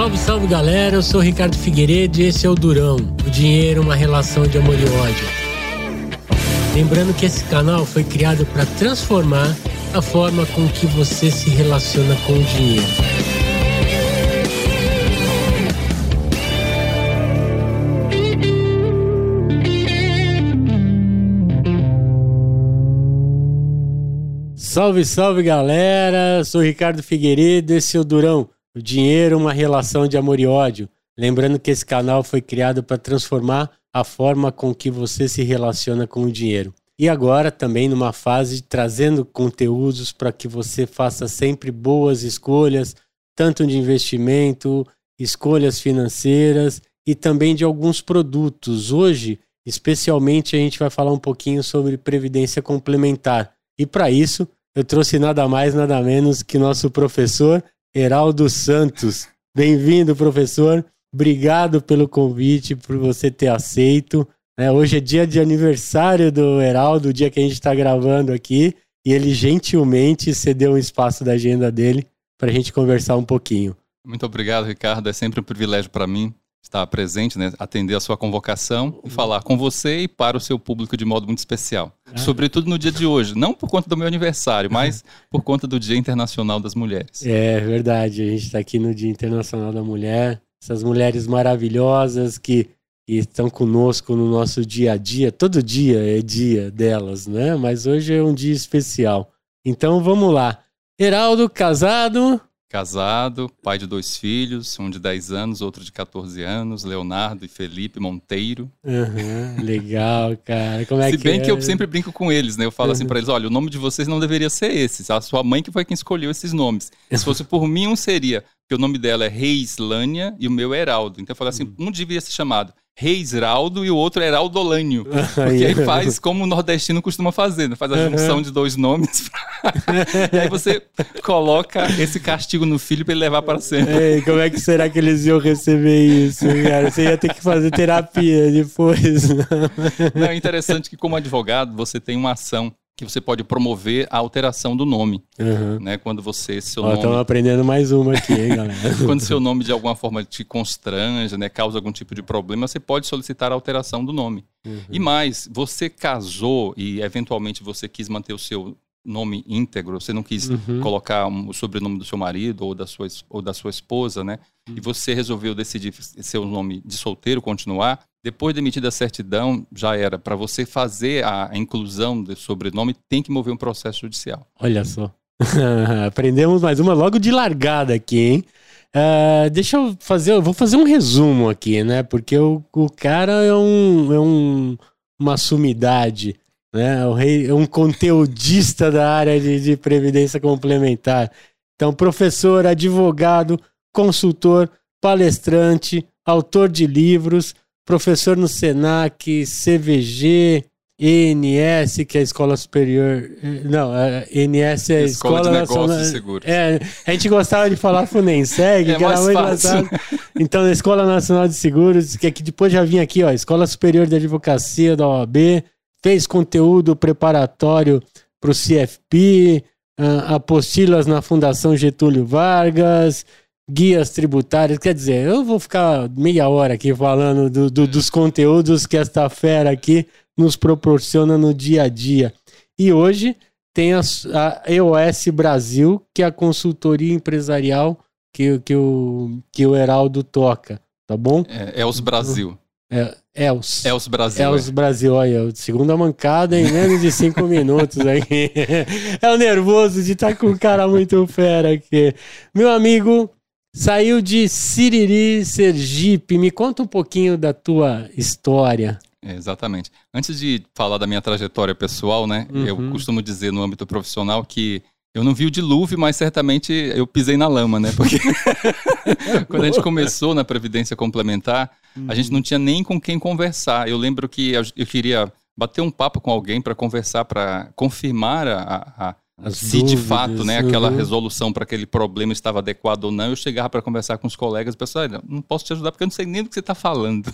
Salve, salve galera, eu sou Ricardo Figueiredo e esse é o Durão. O dinheiro, uma relação de amor e ódio. Lembrando que esse canal foi criado para transformar a forma com que você se relaciona com o dinheiro. Salve, salve galera! Sou Ricardo Figueiredo, esse é o Durão. O dinheiro, uma relação de amor e ódio. Lembrando que esse canal foi criado para transformar a forma com que você se relaciona com o dinheiro. E agora também numa fase trazendo conteúdos para que você faça sempre boas escolhas, tanto de investimento, escolhas financeiras e também de alguns produtos. Hoje, especialmente, a gente vai falar um pouquinho sobre previdência complementar. E para isso, eu trouxe nada mais, nada menos que nosso professor Heraldo Santos. Bem-vindo, professor. Obrigado pelo convite, por você ter aceito. É, hoje é dia de aniversário do Heraldo, o dia que a gente está gravando aqui, e ele gentilmente cedeu um espaço da agenda dele para a gente conversar um pouquinho. Muito obrigado, Ricardo. É sempre um privilégio para mim estar presente, né, atender a sua convocação e falar com você e para o seu público de modo muito especial. Ah. Sobretudo no dia de hoje, não por conta do meu aniversário, mas por conta do Dia Internacional das Mulheres. É verdade, a gente está aqui no Dia Internacional da Mulher, essas mulheres maravilhosas que, que estão conosco no nosso dia a dia, todo dia é dia delas, né? Mas hoje é um dia especial. Então vamos lá. Heraldo, casado, Casado, pai de dois filhos, um de 10 anos, outro de 14 anos, Leonardo e Felipe Monteiro. Uhum, legal, cara. Como é Se que bem é? que eu sempre brinco com eles, né? Eu falo uhum. assim para eles: olha, o nome de vocês não deveria ser esse. A sua mãe que foi quem escolheu esses nomes. Se fosse por mim, um seria, porque o nome dela é Reislânia e o meu é Heraldo. Então eu falo assim: uhum. um deveria ser chamado Reis Raldo e o outro é Heraldolânio. Porque aí faz como o nordestino costuma fazer, né? faz a junção de dois nomes. e aí você coloca esse castigo no filho para ele levar para sempre. Ei, como é que será que eles iam receber isso, cara? Você ia ter que fazer terapia depois. Não, é interessante que, como advogado, você tem uma ação que você pode promover a alteração do nome, uhum. né? Quando você seu Ó, nome estamos aprendendo mais uma aqui, hein, galera? quando seu nome de alguma forma te constrange, né, causa algum tipo de problema, você pode solicitar a alteração do nome. Uhum. E mais, você casou e eventualmente você quis manter o seu nome íntegro, você não quis uhum. colocar um, o sobrenome do seu marido ou da sua, ou da sua esposa, né? Uhum. E você resolveu decidir seu nome de solteiro continuar, depois de emitida a certidão, já era. Para você fazer a inclusão do sobrenome, tem que mover um processo judicial. Olha só. Aprendemos mais uma logo de largada aqui, hein? Uh, deixa eu fazer, eu vou fazer um resumo aqui, né? Porque o, o cara é um, é um uma sumidade, né? O rei, é um conteudista da área de, de previdência complementar. Então, professor, advogado, consultor, palestrante, autor de livros, professor no SENAC, CVG, ENS, que é a Escola Superior. Não, a ENS é a Escola, Escola de Nacional. Negócios Seguros. É, a gente gostava de falar FUNENSEG, é que era muito engraçado. Então, a Escola Nacional de Seguros, que aqui depois já vim aqui, ó, Escola Superior de Advocacia da OAB, fez conteúdo preparatório para o CFP, uh, apostilas na Fundação Getúlio Vargas, guias tributárias. Quer dizer, eu vou ficar meia hora aqui falando do, do, dos conteúdos que esta fera aqui nos proporciona no dia a dia. E hoje tem a, a EOS Brasil, que é a consultoria empresarial que, que, o, que o Heraldo toca, tá bom? É, é os Brasil. É, Els. Els Brasil. Els é. Brasil, olha, segunda mancada em menos de cinco minutos aqui. É o nervoso de estar com um cara muito fera aqui. Meu amigo, Saiu de Siriri, Sergipe. Me conta um pouquinho da tua história. É, exatamente. Antes de falar da minha trajetória pessoal, né? Uhum. Eu costumo dizer no âmbito profissional que eu não vi o dilúvio, mas certamente eu pisei na lama, né? Porque quando a gente começou na Previdência Complementar, uhum. a gente uhum. não tinha nem com quem conversar. Eu lembro que eu queria bater um papo com alguém para conversar, para confirmar a, a, as se dúvidas, de fato né, aquela uhum. resolução para aquele problema estava adequada ou não, eu chegava para conversar com os colegas e pessoal, não posso te ajudar porque eu não sei nem do que você está falando.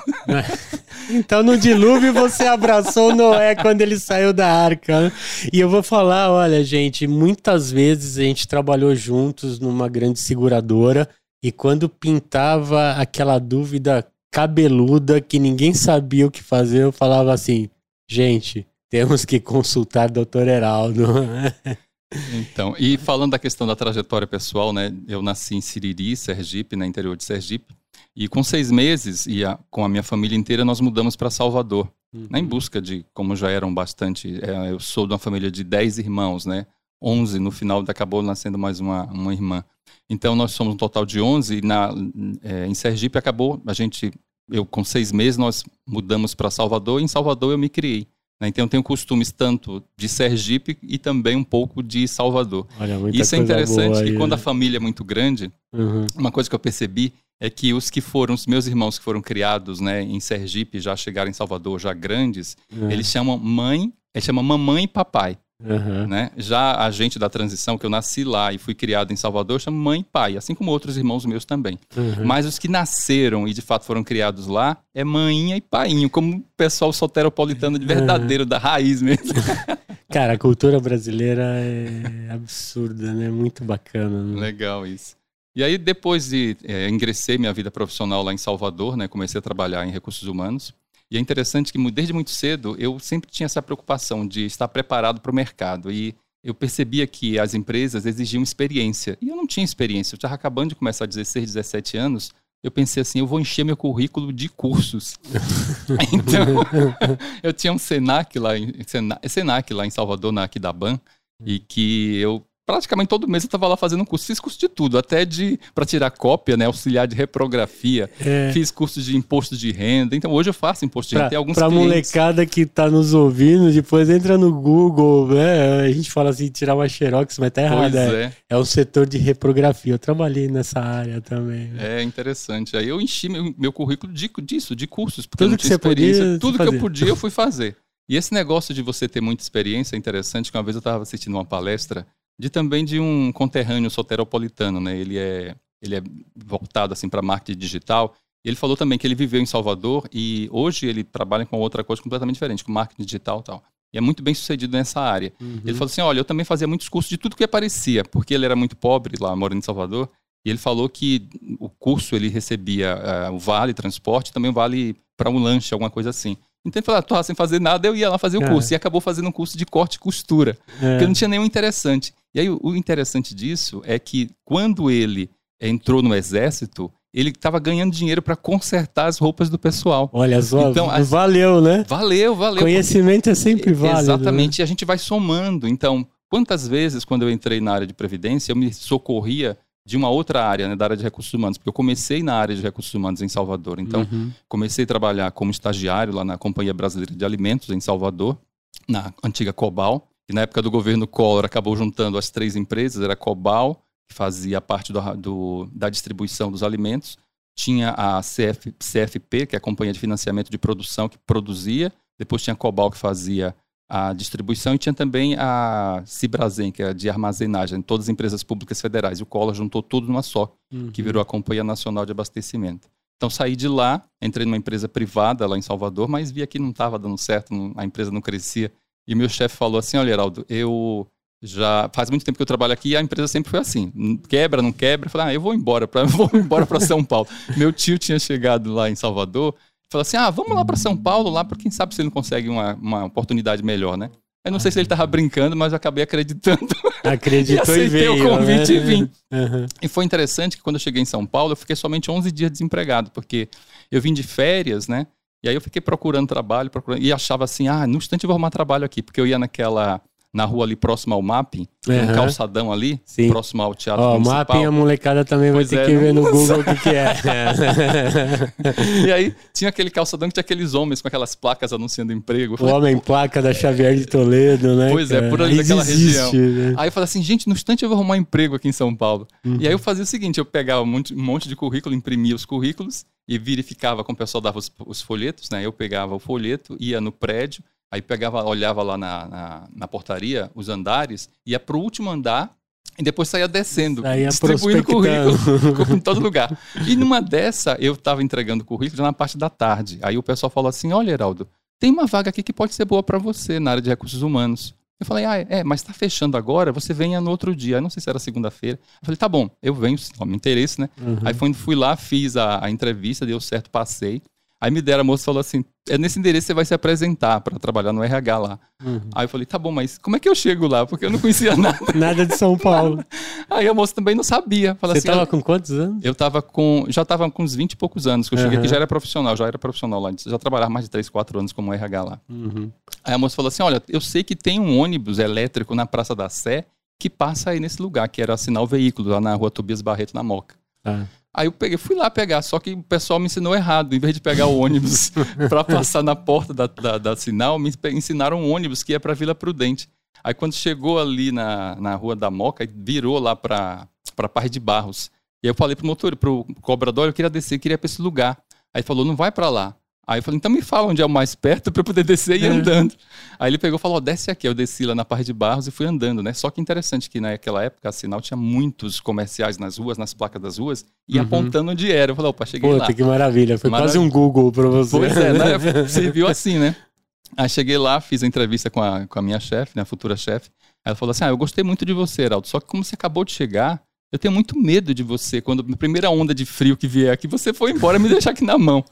então no dilúvio você abraçou Noé quando ele saiu da arca. Né? E eu vou falar, olha gente, muitas vezes a gente trabalhou juntos numa grande seguradora E quando pintava aquela dúvida cabeluda que ninguém sabia o que fazer, eu falava assim: gente, temos que consultar doutor Heraldo. Então, e falando da questão da trajetória pessoal, né? Eu nasci em Siriri, Sergipe, no né, interior de Sergipe. E com seis meses, e a, com a minha família inteira, nós mudamos para Salvador. Uhum. Né, em busca de, como já eram bastante... É, eu sou de uma família de dez irmãos, né? Onze, no final acabou nascendo mais uma, uma irmã. Então, nós somos um total de onze. E na, é, em Sergipe acabou, a gente... Eu, com seis meses, nós mudamos para Salvador. E em Salvador eu me criei. Né? Então eu tenho costumes tanto de Sergipe e também um pouco de Salvador. Olha, Isso é interessante que quando a família é muito grande, uhum. uma coisa que eu percebi é que os que foram, os meus irmãos que foram criados né, em Sergipe, já chegaram em Salvador, já grandes, uhum. eles chamam mãe, eles chamam mamãe e papai. Uhum. Né? Já a gente da transição, que eu nasci lá e fui criado em Salvador, chama mãe e pai, assim como outros irmãos meus também. Uhum. Mas os que nasceram e de fato foram criados lá é mãinha e painho, como o pessoal soteropolitano de verdadeiro, uhum. da raiz mesmo. Cara, a cultura brasileira é absurda, né? Muito bacana. Né? Legal isso. E aí, depois de é, ingressei minha vida profissional lá em Salvador, né? Comecei a trabalhar em recursos humanos. E é interessante que desde muito cedo eu sempre tinha essa preocupação de estar preparado para o mercado. E eu percebia que as empresas exigiam experiência. E eu não tinha experiência. Eu estava acabando de começar a 16, 17 anos. Eu pensei assim, eu vou encher meu currículo de cursos. então, eu tinha um Senac lá em Senac lá em Salvador, na Aquidaban, e que eu praticamente todo mês eu estava lá fazendo um curso. Fiz curso de tudo, até de para tirar cópia, né, auxiliar de reprografia. É. Fiz curso de imposto de renda. Então hoje eu faço imposto de pra, renda. Tem alguns Para molecada que está nos ouvindo, depois entra no Google, né? A gente fala assim, tirar uma xerox, mas tá errado. É. é. é um setor de reprografia. Eu trabalhei nessa área também. Né? É interessante. Aí eu enchi meu, meu currículo de, disso, de cursos, porque tudo eu não tinha experiência. Podia, tudo que eu podia eu fui fazer. E esse negócio de você ter muita experiência é interessante, que uma vez eu estava assistindo uma palestra de também de um conterrâneo soteropolitano, né? Ele é ele é voltado assim para marketing digital. Ele falou também que ele viveu em Salvador e hoje ele trabalha com outra coisa completamente diferente, com marketing digital e tal. E é muito bem sucedido nessa área. Uhum. Ele falou assim: olha, eu também fazia muitos cursos de tudo que aparecia, porque ele era muito pobre lá, morando em Salvador. E ele falou que o curso ele recebia uh, o vale transporte, também o vale para um lanche, alguma coisa assim. Então ele falou, ah, tô sem fazer nada, eu ia lá fazer o é. curso. E acabou fazendo um curso de corte e costura, é. porque não tinha nenhum interessante. E aí o interessante disso é que quando ele entrou no exército, ele estava ganhando dinheiro para consertar as roupas do pessoal. Olha só, então, as... valeu, né? Valeu, valeu. Conhecimento porque... é sempre válido. Exatamente, né? e a gente vai somando. Então, quantas vezes quando eu entrei na área de previdência, eu me socorria de uma outra área, né, da área de recursos humanos, porque eu comecei na área de recursos humanos em Salvador. Então, uhum. comecei a trabalhar como estagiário lá na Companhia Brasileira de Alimentos em Salvador, na antiga Cobal, e na época do governo Collor acabou juntando as três empresas, era Cobal, que fazia parte do, do, da distribuição dos alimentos, tinha a CF, CFP, que é a Companhia de Financiamento de Produção, que produzia, depois tinha a Cobal, que fazia a distribuição e tinha também a Cibrazen, que é de armazenagem, todas as empresas públicas federais. E o Collor juntou tudo numa só, uhum. que virou a Companhia Nacional de Abastecimento. Então saí de lá, entrei numa empresa privada lá em Salvador, mas vi que não estava dando certo, a empresa não crescia. E meu chefe falou assim: Olha, Heraldo, eu já faz muito tempo que eu trabalho aqui e a empresa sempre foi assim: quebra, não quebra. Eu falei: Ah, eu vou embora para vou embora para São Paulo. meu tio tinha chegado lá em Salvador Falou assim: ah, vamos lá para São Paulo, lá, para quem sabe se ele não consegue uma, uma oportunidade melhor, né? Eu não sei se ele estava brincando, mas eu acabei acreditando. Acreditou e, e veio. o convite né? e vim. Uhum. E foi interessante que quando eu cheguei em São Paulo, eu fiquei somente 11 dias desempregado, porque eu vim de férias, né? E aí eu fiquei procurando trabalho, procurando, e achava assim, ah, no instante eu vou arrumar trabalho aqui, porque eu ia naquela na rua ali próximo ao mapping, uhum. um calçadão ali, Sim. próximo ao teatro Ó, municipal. mapping a molecada também pois vai ter é, que ver no Google o que, que é. e aí tinha aquele calçadão que tinha aqueles homens com aquelas placas anunciando emprego. Falei, o homem placa da Xavier de Toledo, né? Pois cara? é, por ali naquela região. Né? Aí eu falei assim, gente, no instante eu vou arrumar um emprego aqui em São Paulo. Uhum. E aí eu fazia o seguinte, eu pegava um monte, um monte de currículo, imprimia os currículos e verificava como o pessoal dava os, os folhetos, né? Eu pegava o folheto, ia no prédio, Aí pegava, olhava lá na, na, na portaria, os andares, ia para o último andar e depois saía descendo, saía distribuindo currículo em todo lugar. E numa dessa, eu estava entregando currículo já na parte da tarde. Aí o pessoal falou assim: Olha, Heraldo, tem uma vaga aqui que pode ser boa para você na área de recursos humanos. Eu falei, ah, é, mas tá fechando agora, você venha no outro dia. Eu não sei se era segunda-feira. Eu falei, tá bom, eu venho, se me interesse, né? Uhum. Aí fui, fui lá, fiz a, a entrevista, deu certo, passei. Aí me deram, a moça falou assim: é nesse endereço que você vai se apresentar para trabalhar no RH lá. Uhum. Aí eu falei: tá bom, mas como é que eu chego lá? Porque eu não conhecia nada. nada de São Paulo. Aí a moça também não sabia. Fala você assim, tava com quantos anos? Eu tava com. Já tava com uns 20 e poucos anos, que eu uhum. cheguei aqui, já era profissional, já era profissional lá. Já trabalhava mais de 3, 4 anos como RH lá. Uhum. Aí a moça falou assim: olha, eu sei que tem um ônibus elétrico na Praça da Sé que passa aí nesse lugar, que era assinar o veículo, lá na rua Tobias Barreto, na Moca. Ah. Aí eu peguei, fui lá pegar, só que o pessoal me ensinou errado. Em vez de pegar o ônibus para passar na porta da, da, da, sinal, me ensinaram um ônibus que ia para Vila Prudente. Aí quando chegou ali na, na Rua da Moca, virou lá para para Parre de Barros. E aí eu falei pro motor, pro cobrador, eu queria descer, eu queria para esse lugar. Aí falou, não vai para lá. Aí eu falei, então me fala onde é o mais perto para eu poder descer e ir é. andando. Aí ele pegou e falou, oh, desce aqui. Eu desci lá na Parre de Barros e fui andando, né? Só que interessante que naquela época a Sinal tinha muitos comerciais nas ruas, nas placas das ruas, e uhum. apontando onde era. Eu falei, opa, cheguei Puta, lá. que maravilha. Foi quase um Google para você. Pois é, né? Serviu assim, né? Aí cheguei lá, fiz a entrevista com a, com a minha chefe, né? A futura chefe. Ela falou assim, ah, eu gostei muito de você, Heraldo, só que como você acabou de chegar, eu tenho muito medo de você. Quando a primeira onda de frio que vier aqui, você foi embora me deixar aqui na mão.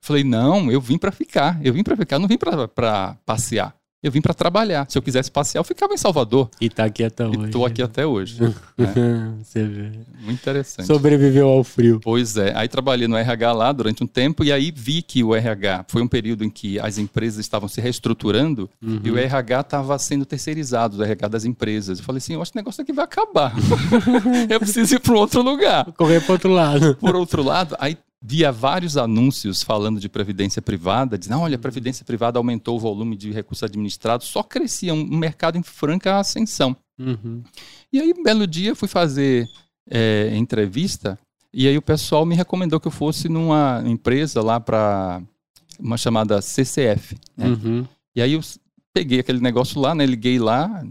Falei, não, eu vim para ficar. Eu vim para ficar, não vim para passear. Eu vim para trabalhar. Se eu quisesse passear, eu ficava em Salvador. E tá aqui até hoje. Estou aqui até hoje. né? Você vê. Muito interessante. Sobreviveu ao frio. Pois é. Aí trabalhei no RH lá durante um tempo e aí vi que o RH foi um período em que as empresas estavam se reestruturando uhum. e o RH estava sendo terceirizado, o RH das empresas. Eu falei assim, eu acho que o negócio aqui vai acabar. eu preciso ir para um outro lugar. Correr para outro lado. Por outro lado, aí via vários anúncios falando de previdência privada, dizendo, olha, a previdência privada aumentou o volume de recursos administrados, só crescia um mercado em franca ascensão. Uhum. E aí, um belo dia, fui fazer é, entrevista e aí o pessoal me recomendou que eu fosse numa empresa lá para uma chamada CCF. Né? Uhum. E aí eu peguei aquele negócio lá, né? Liguei lá,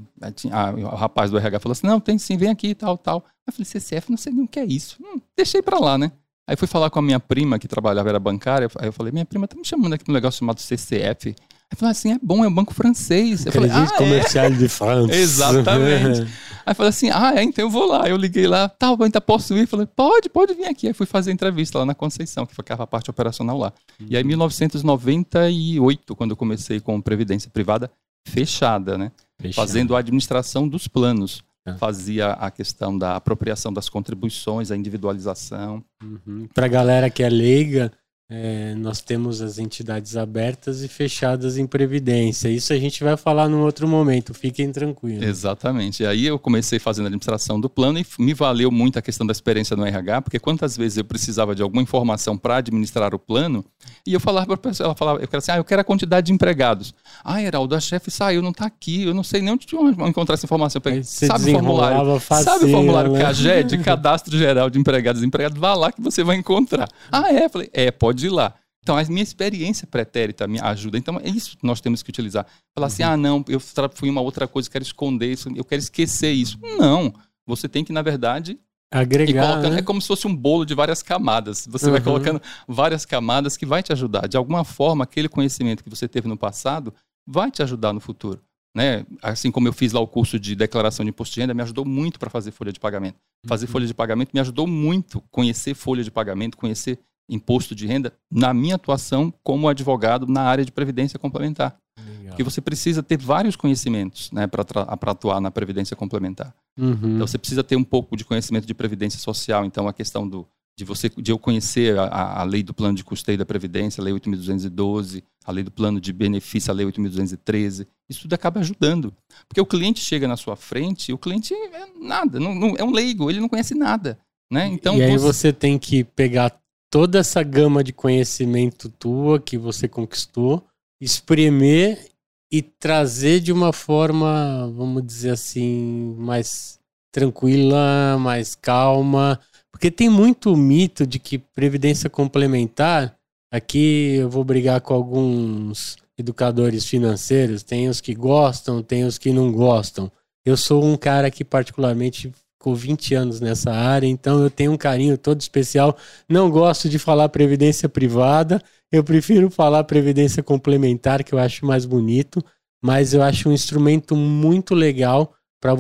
a, o rapaz do RH falou assim, não, tem sim, vem aqui, tal, tal. Eu falei, CCF, não sei nem o que é isso. Hum, deixei para lá, né? Aí fui falar com a minha prima, que trabalhava, era bancária. Aí eu falei, minha prima tá me chamando aqui para um negócio chamado CCF. Aí falou assim, é bom, é um banco francês. Eu falei, ah, é? comercial é? de França. Exatamente. Aí falei assim, ah, é, então eu vou lá. Eu liguei lá, tá, ainda posso ir? Falei, pode, pode vir aqui. Aí fui fazer entrevista lá na Conceição, que ficava a parte operacional lá. Uhum. E aí, em 1998, quando eu comecei com Previdência Privada, fechada, né? Fechada. Fazendo a administração dos planos. É. fazia a questão da apropriação das contribuições, a individualização. Uhum. Para a galera que é leiga, é, nós temos as entidades abertas e fechadas em previdência. Isso a gente vai falar num outro momento, fiquem tranquilos. Exatamente. E aí eu comecei fazendo a administração do plano e me valeu muito a questão da experiência no RH, porque quantas vezes eu precisava de alguma informação para administrar o plano, e eu falava para a pessoa, ela falava, eu quero assim, ah, eu quero a quantidade de empregados. Ah, Heraldo, a chefe saiu, não está aqui, eu não sei nem onde encontrar essa informação. Peguei, sabe o formulário? Facinho, sabe o formulário né? CAGED, Cadastro Geral de Empregados e Empregados? Vá lá que você vai encontrar. Ah, é? Falei, é, pode ir lá. Então, a minha experiência pretérita me ajuda. Então, é isso que nós temos que utilizar. Falar assim, uhum. assim, ah, não, eu fui uma outra coisa, quero esconder isso, eu quero esquecer isso. Não. Você tem que, na verdade, agregar. Né? É como se fosse um bolo de várias camadas. Você uhum. vai colocando várias camadas que vai te ajudar. De alguma forma, aquele conhecimento que você teve no passado vai te ajudar no futuro. Né? Assim como eu fiz lá o curso de declaração de imposto de renda, me ajudou muito para fazer folha de pagamento. Fazer uhum. folha de pagamento me ajudou muito. Conhecer folha de pagamento, conhecer imposto de renda na minha atuação como advogado na área de previdência complementar. Legal. Porque você precisa ter vários conhecimentos né, para atuar na previdência complementar. Uhum. Então você precisa ter um pouco de conhecimento de previdência social, então a questão do, de você de eu conhecer a, a lei do plano de custeio da previdência, a lei 8212, a lei do plano de benefício, a lei 8213, isso tudo acaba ajudando. Porque o cliente chega na sua frente, o cliente é nada, não, não é um leigo, ele não conhece nada. Né? Então, e aí você... você tem que pegar toda essa gama de conhecimento tua que você conquistou, espremer e trazer de uma forma, vamos dizer assim, mais tranquila, mais calma, porque tem muito mito de que previdência complementar, aqui eu vou brigar com alguns educadores financeiros, tem os que gostam, tem os que não gostam. Eu sou um cara que particularmente com 20 anos nessa área, então eu tenho um carinho todo especial. Não gosto de falar previdência privada, eu prefiro falar previdência complementar, que eu acho mais bonito. mas eu acho um instrumento muito legal para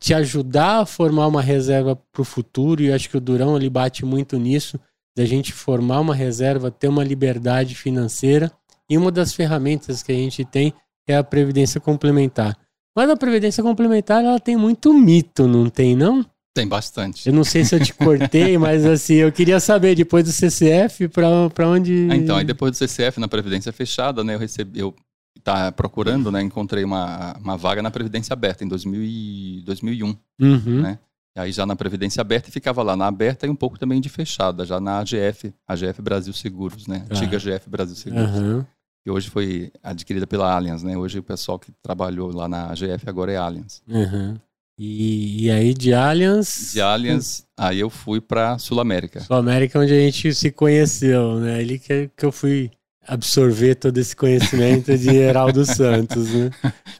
te ajudar a formar uma reserva para o futuro, e eu acho que o Durão ele bate muito nisso, da gente formar uma reserva, ter uma liberdade financeira, e uma das ferramentas que a gente tem é a previdência complementar. Mas a previdência complementar ela tem muito mito, não tem não? Tem bastante. Eu não sei se eu te cortei, mas assim, eu queria saber, depois do CCF, para onde. Ah, então, aí depois do CCF, na Previdência Fechada, né, eu recebi, eu tá procurando, né, encontrei uma, uma vaga na Previdência Aberta em 2000 e, 2001, uhum. né? E aí já na Previdência Aberta e ficava lá na aberta e um pouco também de fechada, já na AGF, AGF Brasil Seguros, né? Ah. Antiga AGF Brasil Seguros. Uhum. E hoje foi adquirida pela Allianz, né? Hoje o pessoal que trabalhou lá na AGF agora é Allianz. Uhum. E, e aí de Allianz. De Allianz, aí eu fui para Sul América. Sul América, onde a gente se conheceu, né? Ali que, que eu fui absorver todo esse conhecimento de Heraldo Santos, né?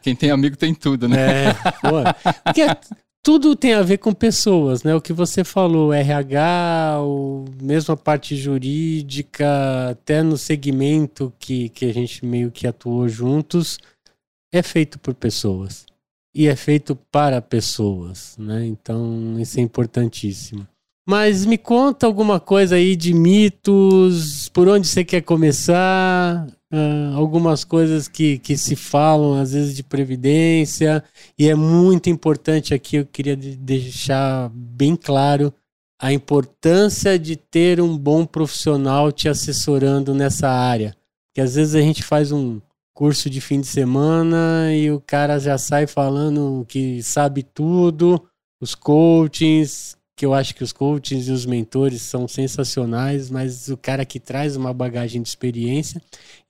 Quem tem amigo tem tudo, né? É, pô, porque tudo tem a ver com pessoas, né? O que você falou, RH, o, mesmo a parte jurídica, até no segmento que, que a gente meio que atuou juntos, é feito por pessoas e é feito para pessoas, né? Então isso é importantíssimo. Mas me conta alguma coisa aí de mitos, por onde você quer começar, uh, algumas coisas que, que se falam às vezes de previdência, e é muito importante aqui, eu queria deixar bem claro a importância de ter um bom profissional te assessorando nessa área. Que às vezes a gente faz um, curso de fim de semana e o cara já sai falando que sabe tudo, os coachings, que eu acho que os coachings e os mentores são sensacionais, mas o cara que traz uma bagagem de experiência.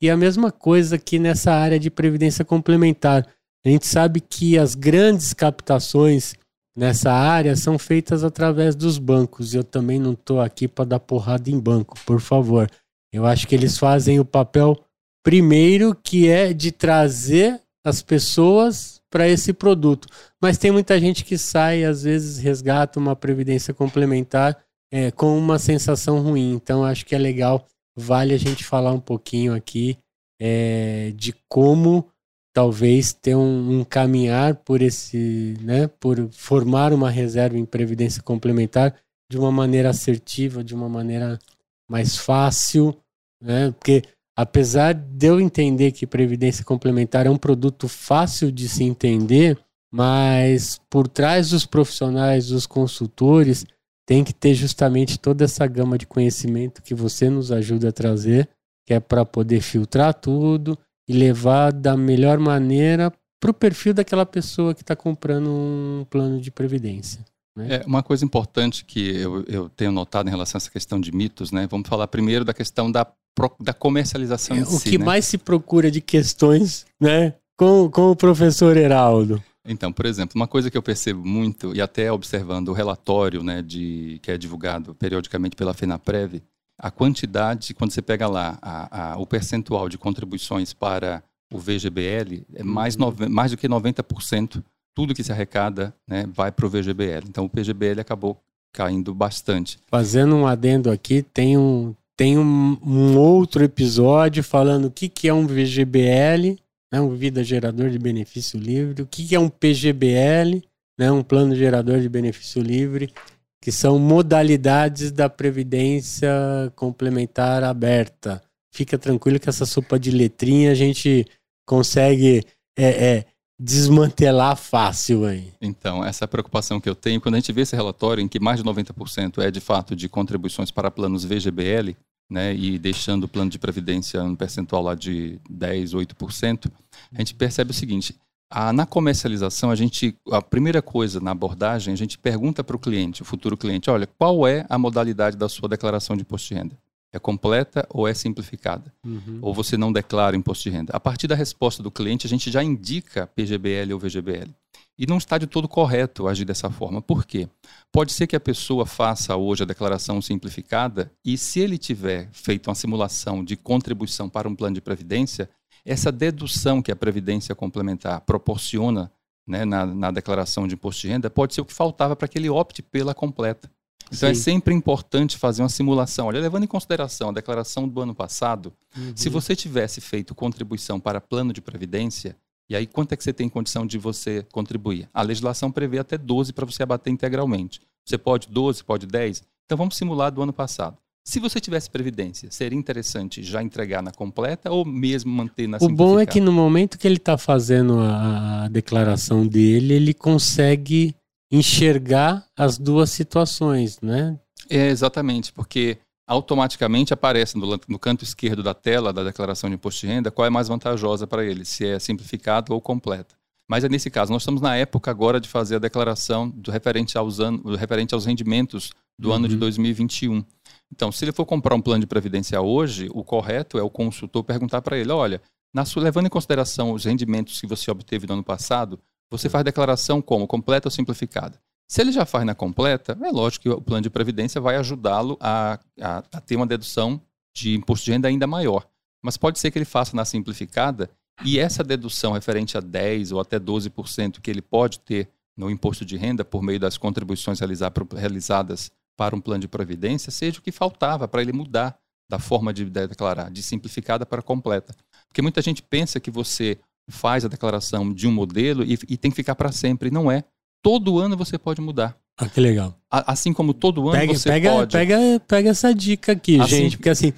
E a mesma coisa aqui nessa área de previdência complementar. A gente sabe que as grandes captações nessa área são feitas através dos bancos. Eu também não estou aqui para dar porrada em banco, por favor. Eu acho que eles fazem o papel Primeiro, que é de trazer as pessoas para esse produto. Mas tem muita gente que sai, às vezes resgata uma previdência complementar é, com uma sensação ruim. Então, acho que é legal, vale a gente falar um pouquinho aqui é, de como talvez ter um, um, caminhar por esse, né, por formar uma reserva em previdência complementar de uma maneira assertiva, de uma maneira mais fácil, né? Porque apesar de eu entender que previdência complementar é um produto fácil de se entender, mas por trás dos profissionais, dos consultores, tem que ter justamente toda essa gama de conhecimento que você nos ajuda a trazer, que é para poder filtrar tudo e levar da melhor maneira para o perfil daquela pessoa que está comprando um plano de previdência. Né? É, uma coisa importante que eu, eu, tenho notado em relação a essa questão de mitos, né? Vamos falar primeiro da questão da, da comercialização é, em si. O que né? mais se procura de questões, né? Com, com o professor Heraldo. Então, por exemplo, uma coisa que eu percebo muito, e até observando o relatório né, de, que é divulgado periodicamente pela FENAPREV, a quantidade, quando você pega lá a, a, o percentual de contribuições para o VGBL, é mais, uhum. mais do que 90% tudo que se arrecada né, vai para o VGBL. Então o PGBL acabou caindo bastante. Fazendo um adendo aqui, tem um, tem um, um outro episódio falando o que, que é um VGBL, né, um Vida Gerador de Benefício Livre, o que, que é um PGBL, né, um Plano Gerador de Benefício Livre, que são modalidades da Previdência Complementar Aberta. Fica tranquilo que essa sopa de letrinha a gente consegue é, é, desmantelar fácil aí. Então, essa é a preocupação que eu tenho. Quando a gente vê esse relatório em que mais de 90% é de fato de contribuições para planos VGBL, né, e deixando o plano de previdência um percentual lá de 10, 8%, a gente percebe o seguinte, a, na comercialização, a gente, a primeira coisa na abordagem, a gente pergunta para o cliente, o futuro cliente, olha, qual é a modalidade da sua declaração de imposto de renda? É completa ou é simplificada? Uhum. Ou você não declara imposto de renda? A partir da resposta do cliente, a gente já indica PGBL ou VGBL. E não está de todo correto agir dessa forma. Por quê? Pode ser que a pessoa faça hoje a declaração simplificada e, se ele tiver feito uma simulação de contribuição para um plano de previdência, essa dedução que a Previdência Complementar proporciona né, na, na declaração de imposto de renda pode ser o que faltava para que ele opte pela completa. Então é Sim. é sempre importante fazer uma simulação. Olha, levando em consideração a declaração do ano passado, uhum. se você tivesse feito contribuição para plano de previdência, E aí, quanto é que você tem condição de você contribuir? A legislação prevê até 12 para você abater integralmente. Você pode 12, pode 10? Então vamos simular do ano passado. Se você tivesse previdência, seria interessante já entregar na completa ou mesmo manter na O bom é que no momento que ele está fazendo a, a declaração dele, ele consegue enxergar as duas situações, né? É, exatamente, porque automaticamente aparece no, no, canto esquerdo da tela da declaração de imposto de renda qual é mais vantajosa para ele, se é simplificada ou completa. Mas é nesse caso, nós estamos na época agora de fazer a declaração do referente aos, an, referente aos rendimentos do uhum. ano de 2021. Então, se ele for comprar um plano de previdência hoje, o correto é o consultor perguntar para ele: olha, sua, levando em consideração os rendimentos que você obteve no ano passado, você faz declaração como completa ou simplificada? Se ele já faz na completa, é lógico que o plano de previdência vai ajudá-lo a, a, a, ter uma dedução de imposto de renda ainda maior. Mas pode ser que ele faça na simplificada e essa dedução referente a 10% ou até 12% que ele pode ter no imposto de renda por meio das contribuições realizadas para um plano de previdência seja o que faltava para ele mudar da forma de declarar, de simplificada para completa. Porque muita gente pensa que você faz a declaração de um modelo e, e tem que ficar para sempre. Não é. Todo ano você pode mudar. Ah, que legal. A, assim como todo ano pega, você pega, pode. Pega, pega essa dica aqui, assim, gente. Porque assim,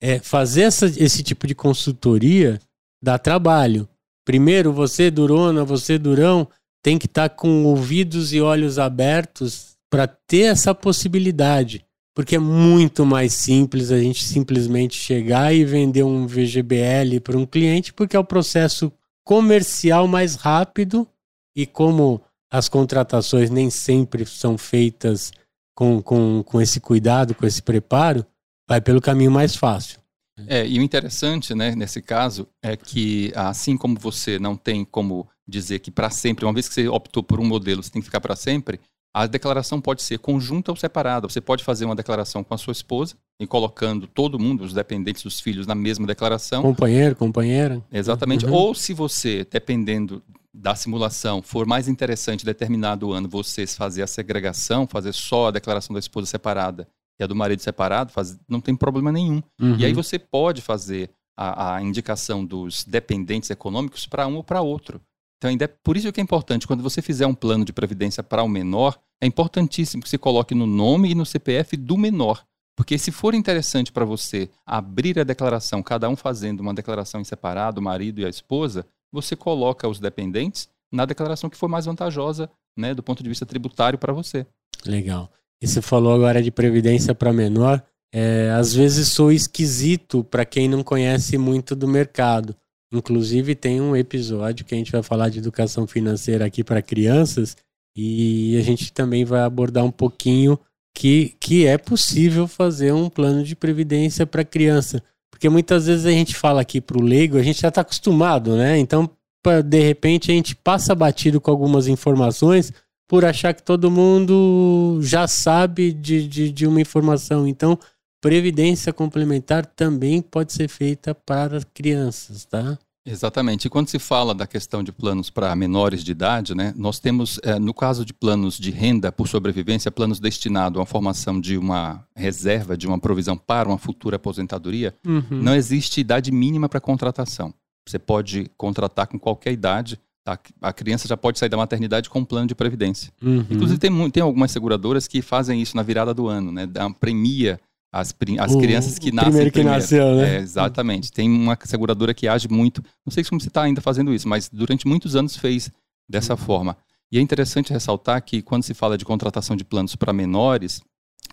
é, fazer essa, esse tipo de consultoria dá trabalho. Primeiro, você, Durona, você, Durão, tem que estar tá com ouvidos e olhos abertos para ter essa possibilidade. Porque é muito mais simples a gente simplesmente chegar e vender um VGBL para um cliente, porque é o processo comercial mais rápido e como as contratações nem sempre são feitas com, com, com esse cuidado, com esse preparo, vai pelo caminho mais fácil. É, e o interessante, né, nesse caso, é que assim como você não tem como dizer que para sempre, uma vez que você optou por um modelo, você tem que ficar para sempre, a declaração pode ser conjunta ou separada. Você pode fazer uma declaração com a sua esposa e colocando todo mundo, os dependentes dos filhos, na mesma declaração. Companheiro, companheira. Exatamente. Uhum. Ou se você, dependendo da simulação, for mais interessante determinado ano você fazer a segregação, fazer só a declaração da esposa separada e a do marido separado, faz, não tem problema nenhum. Uhum. E aí você pode fazer a, a indicação dos dependentes econômicos para um ou para outro. Então, ainda é por isso que é importante, quando você fizer um plano de previdência para o menor, é importantíssimo que você coloque no nome e no CPF do menor. Porque se for interessante para você abrir a declaração, cada um fazendo uma declaração em separado, o marido e a esposa, você coloca os dependentes na declaração que for mais vantajosa, né, do ponto de vista tributário para você. Legal. E você falou agora de previdência para menor. É, às vezes sou esquisito para quem não conhece muito do mercado. Inclusive, tem um episódio que a gente vai falar de educação financeira aqui para crianças e a gente também vai abordar um pouquinho que, que é possível fazer um plano de previdência para criança. Porque muitas vezes a gente fala aqui para o leigo, a gente já está acostumado, né? Então, pra, de repente, a gente passa batido com algumas informações por achar que todo mundo já sabe de, de, de uma informação. Então, previdência complementar também pode ser feita para crianças, tá? Exatamente. E quando se fala da questão de planos para menores de idade, né, nós temos, é, no caso de planos de renda por sobrevivência, planos destinados à formação de uma reserva, de uma provisão para uma futura aposentadoria, uhum. não existe idade mínima para contratação. Você pode contratar com qualquer idade. Tá? A criança já pode sair da maternidade com um plano de previdência. Uhum. Inclusive, tem, tem algumas seguradoras que fazem isso na virada do ano, né? premia as, as o, crianças que nascem primeiro que primeiro. nasceu, né? É, exatamente. Tem uma seguradora que age muito. Não sei como você está ainda fazendo isso, mas durante muitos anos fez dessa forma. E é interessante ressaltar que quando se fala de contratação de planos para menores,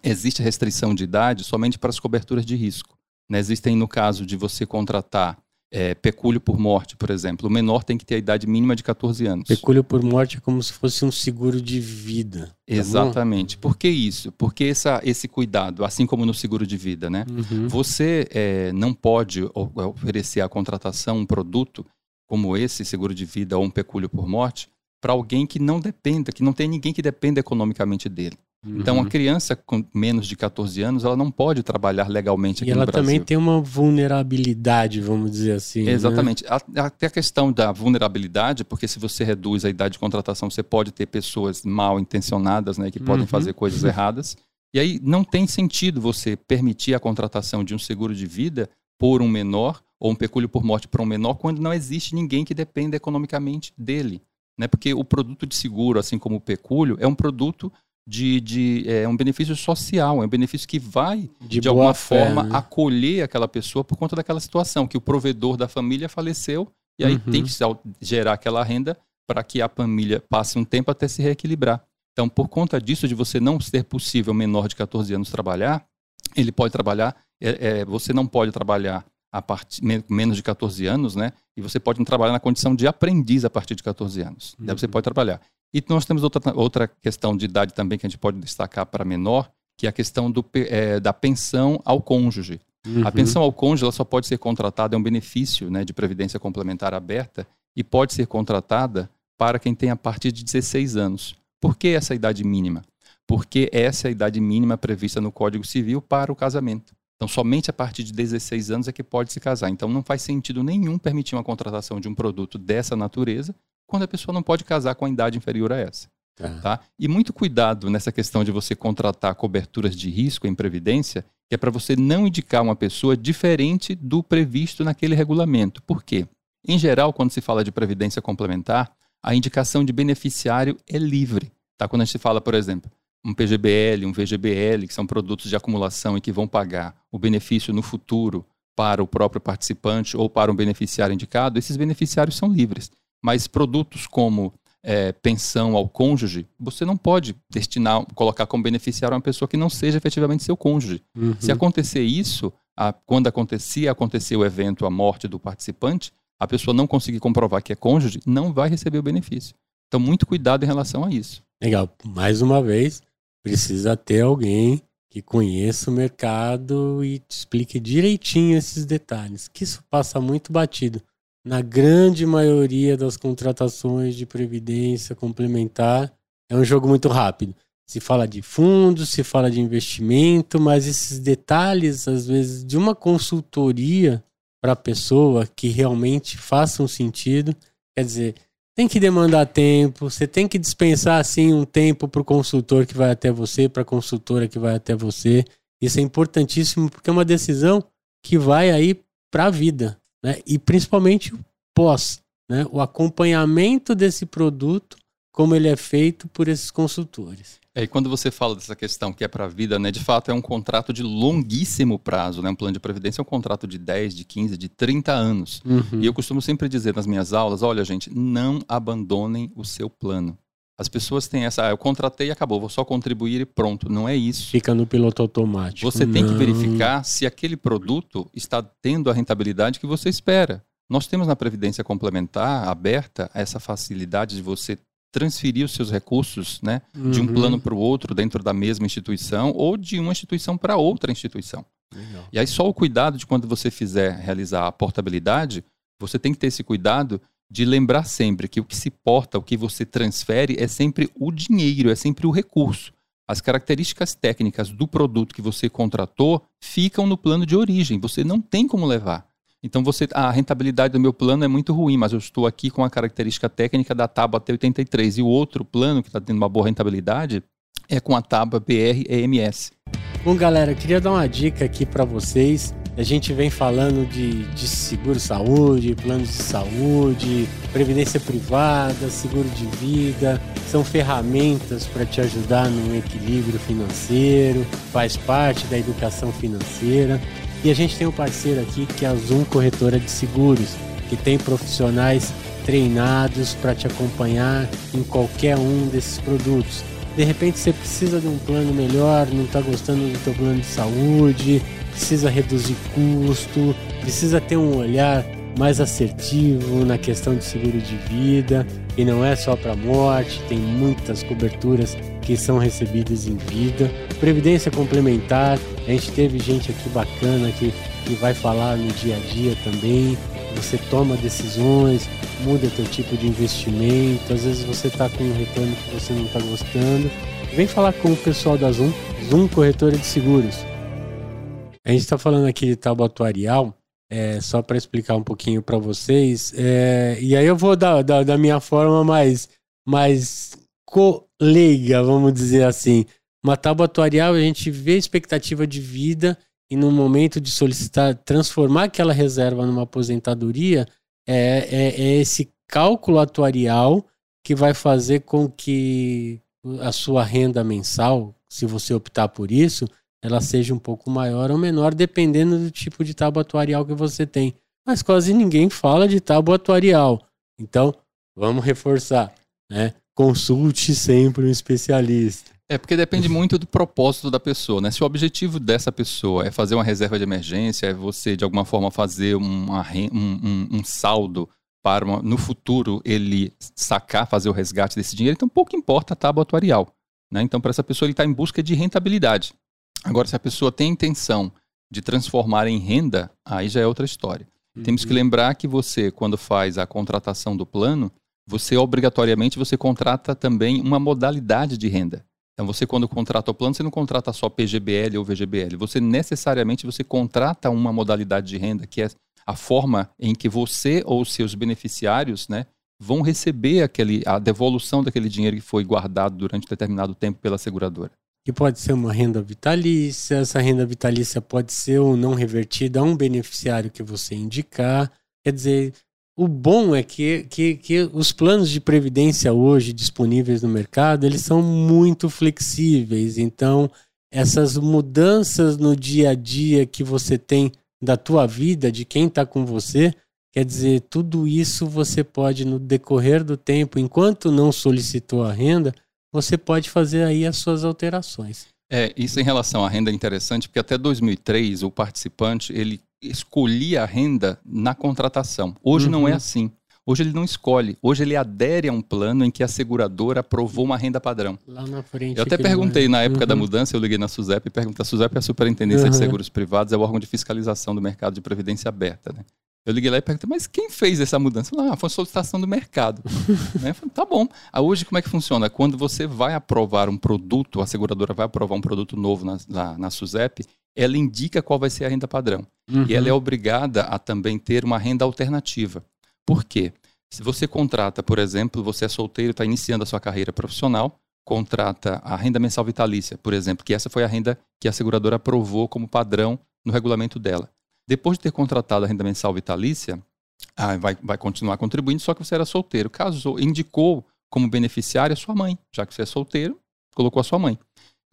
existe restrição de idade somente para as coberturas de risco. Né? Existem, no caso de você contratar é, pecúlio por morte, por exemplo. O menor tem que ter a idade mínima de 14 anos. Pecúlio por morte é como se fosse um seguro de vida. Tá Exatamente. Bom? Por que isso? Porque essa, esse cuidado, assim como no seguro de vida, né? Uhum. Você é, não pode oferecer à contratação um produto como esse, seguro de vida ou um pecúlio por morte, para alguém que não dependa, que não tem ninguém que dependa economicamente dele. Uhum. Então, a criança com menos de 14 anos, ela não pode trabalhar legalmente aqui e no Brasil. ela também tem uma vulnerabilidade, vamos dizer assim. Né? Exatamente. Né? Até a questão da vulnerabilidade, porque se você reduz a idade de contratação, você pode ter pessoas mal intencionadas, né, que podem uhum. fazer coisas erradas. E aí não tem sentido você permitir a contratação de um seguro de vida por um menor ou um pecúlio por morte para um menor quando não existe ninguém que dependa economicamente dele. Né? Porque o produto de seguro, assim como o pecúlio, é um produto de, de é um benefício social, é um benefício que vai, de, de alguma fé, forma, né? acolher aquela pessoa por conta daquela situação, que o provedor da família faleceu e aí uhum. tem que gerar aquela renda para que a família passe um tempo até se reequilibrar. Então, por conta disso, de você não ser possível menor de 14 anos trabalhar, ele pode trabalhar, é, é, você não pode trabalhar a partir menos de 14 anos, né? E você pode trabalhar na condição de aprendiz a partir de 14 anos. Uhum. Daí você pode trabalhar. E nós temos outra, outra questão de idade também que a gente pode destacar para menor, que é a questão do, é, da pensão ao cônjuge. Uhum. A pensão ao cônjuge ela só pode ser contratada, é um benefício né, de previdência complementar aberta, e pode ser contratada para quem tem a partir de 16 anos. Por que essa idade mínima? Porque essa é a idade mínima prevista no Código Civil para o casamento. Então, somente a partir de 16 anos é que pode se casar. Então, não faz sentido nenhum permitir uma contratação de um produto dessa natureza quando a pessoa não pode casar com a idade inferior a essa. Tá. tá? E muito cuidado nessa questão de você contratar coberturas de risco em previdência, que é para você não indicar uma pessoa diferente do previsto naquele regulamento. Por quê? Em geral, quando se fala de previdência complementar, a indicação de beneficiário é livre. Tá? Quando a gente fala, por exemplo, um PGBL, um VGBL, que são produtos de acumulação e que vão pagar o benefício no futuro para o próprio participante ou para um beneficiário indicado, esses beneficiários são livres. Mas produtos como é, pensão ao cônjuge, você não pode destinar, colocar como beneficiário uma pessoa que não seja efetivamente seu cônjuge. Uhum. Se acontecer isso, a, quando acontecia, acontecer o evento, a morte do participante, a pessoa não conseguir comprovar que é cônjuge, não vai receber o benefício. Então, muito cuidado em relação a isso. Legal. Mais uma vez, precisa ter alguém que conheça o mercado e te explique direitinho esses detalhes, que isso passa muito batido na grande maioria das contratações de previdência complementar, é um jogo muito rápido. Se fala de fundos, se fala de investimento, mas esses detalhes, às vezes, de uma consultoria para a pessoa que realmente façam sentido, quer dizer, tem que demandar tempo, você tem que dispensar assim um tempo para o consultor que vai até você, para a consultora que vai até você. Isso é importantíssimo porque é uma decisão que vai aí para a vida né? e principalmente o pós, né? o acompanhamento desse produto, como ele é feito por esses consultores. É, e quando você fala dessa questão que é para a vida, né, de fato é um contrato de longuíssimo prazo, né? Um plano de previdência é um contrato de 10, de 15, de 30 anos. Uhum. E eu costumo sempre dizer nas minhas aulas, olha gente, não abandonem o seu plano. As pessoas têm essa, ah, eu contratei e acabou, vou só contribuir e pronto. Não é isso. Fica no piloto automático. Você Não. tem que verificar se aquele produto está tendo a rentabilidade que você espera. Nós temos na Previdência Complementar aberta essa facilidade de você transferir os seus recursos né, uhum. de um uhum. plano para o outro dentro da mesma instituição ou de uma instituição para outra instituição. Legal. E aí só o cuidado de quando você fizer realizar a portabilidade, você tem que ter esse cuidado de lembrar sempre que o que se porta, o que você transfere é sempre o dinheiro, é sempre o recurso. As características técnicas do produto que você contratou ficam no plano de origem, você não tem como levar. Então você, ah, a rentabilidade do meu plano é muito ruim, mas eu estou aqui com a característica técnica da tábua até 83 e o outro plano que está tendo uma boa rentabilidade é com a tábua BR EMS. Bom, galera, queria dar uma dica aqui para vocês. A gente vem falando de, de seguro-saúde, planos de saúde, previdência privada, seguro de vida. São ferramentas para te ajudar no equilíbrio financeiro, faz parte da educação financeira. E a gente tem um parceiro aqui que é a Zoom Corretora de Seguros, que tem profissionais treinados para te acompanhar em qualquer um desses produtos. De repente você precisa de um plano melhor, não está gostando do teu plano de saúde, precisa reduzir custo, precisa ter um olhar mais assertivo na questão de seguro de vida e não é só para morte, tem muitas coberturas que são recebidas em vida. Previdência complementar, a gente teve gente aqui bacana que, que vai falar no dia a dia também. Você toma decisões, muda teu tipo de investimento, às vezes você está com um retorno que você não está gostando. Vem falar com o pessoal da Zoom, Zoom Corretora de Seguros. A gente está falando aqui de atuarial, é, só para explicar um pouquinho para vocês. É, e aí eu vou dar da, da minha forma mais, mais colega, vamos dizer assim. Uma tábua atuarial, a gente vê a expectativa de vida e no momento de solicitar, transformar aquela reserva numa aposentadoria, é, é, é esse cálculo atuarial que vai fazer com que a sua renda mensal, se você optar por isso, ela seja um pouco maior ou menor, dependendo do tipo de tábua atuarial que você tem. Mas quase ninguém fala de tábua atuarial. Então, vamos reforçar, né? Consulte sempre um especialista. É porque depende muito do propósito da pessoa, né? Se o objetivo dessa pessoa é fazer uma reserva de emergência, é você de alguma forma fazer uma, um, um, um saldo para uma, no futuro ele sacar, fazer o resgate desse dinheiro, então pouco importa a tábua atuarial. Né? Então, para essa pessoa, ele está em busca de rentabilidade. Agora, se a pessoa tem intenção de transformar em renda, aí já é outra história. Uhum. Temos que lembrar que você, quando faz a contratação do plano, você obrigatoriamente você contrata também uma modalidade de renda. Então você quando contrata o plano, você não contrata só PGBL ou VGBL, você necessariamente você contrata uma modalidade de renda que é a forma em que você ou seus beneficiários, né, vão receber aquele a devolução daquele dinheiro que foi guardado durante determinado tempo pela seguradora. Que pode ser uma renda vitalícia, essa renda vitalícia pode ser ou não revertida a um beneficiário que você indicar. Quer dizer, o bom é que, que, que os planos de previdência hoje disponíveis no mercado, eles são muito flexíveis. Então, essas mudanças no dia a dia que você tem da tua vida, de quem está com você, quer dizer, tudo isso você pode, no decorrer do tempo, enquanto não solicitou a renda, você pode fazer aí as suas alterações. É, isso em relação à renda é interessante, porque até 2003 o participante ele escolhia a renda na contratação. Hoje uhum. não é uhum. assim. Hoje ele não escolhe. Hoje ele adere a um plano em que a seguradora aprovou uma renda padrão. Lá na frente. Eu até perguntei na época uhum. da mudança, eu liguei na SUSEP e perguntei: a SUSEP é a Superintendência uhum. de Seguros Privados, é o órgão de fiscalização do mercado de previdência aberta, né? Eu liguei lá e perguntei, mas quem fez essa mudança? Ah, foi solicitação do mercado. né? Falei, tá bom. Ah, hoje como é que funciona? Quando você vai aprovar um produto, a seguradora vai aprovar um produto novo na, na, na SUSEP, ela indica qual vai ser a renda padrão. Uhum. E ela é obrigada a também ter uma renda alternativa. Por quê? Se você contrata, por exemplo, você é solteiro, está iniciando a sua carreira profissional, contrata a renda mensal vitalícia, por exemplo, que essa foi a renda que a seguradora aprovou como padrão no regulamento dela. Depois de ter contratado a renda mensal vitalícia, ah, vai, vai continuar contribuindo, só que você era solteiro. Casou, indicou como beneficiária sua mãe, já que você é solteiro, colocou a sua mãe.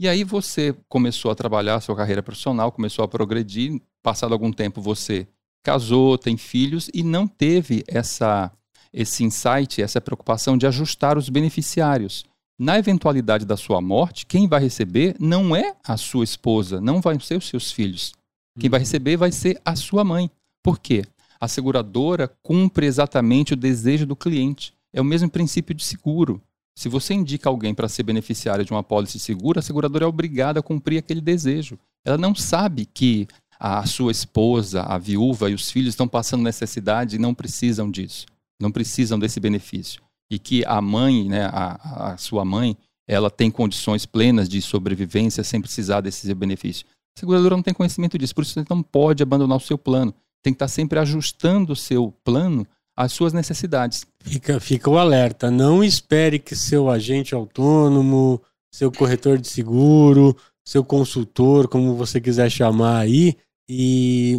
E aí você começou a trabalhar a sua carreira profissional, começou a progredir, passado algum tempo você casou, tem filhos e não teve essa esse insight, essa preocupação de ajustar os beneficiários. Na eventualidade da sua morte, quem vai receber não é a sua esposa, não vai ser os seus filhos. Quem vai receber vai ser a sua mãe. Por quê? A seguradora cumpre exatamente o desejo do cliente. É o mesmo princípio de seguro. Se você indica alguém para ser beneficiário de uma pólice segura, a seguradora é obrigada a cumprir aquele desejo. Ela não sabe que a sua esposa, a viúva e os filhos estão passando necessidade e não precisam disso, não precisam desse benefício. E que a mãe, né, a, a sua mãe, ela tem condições plenas de sobrevivência sem precisar desse benefício. A seguradora não tem conhecimento disso, por isso você não pode abandonar o seu plano. Tem que estar sempre ajustando o seu plano às suas necessidades. Fica, fica o alerta. Não espere que seu agente autônomo, seu corretor de seguro, seu consultor, como você quiser chamar aí, e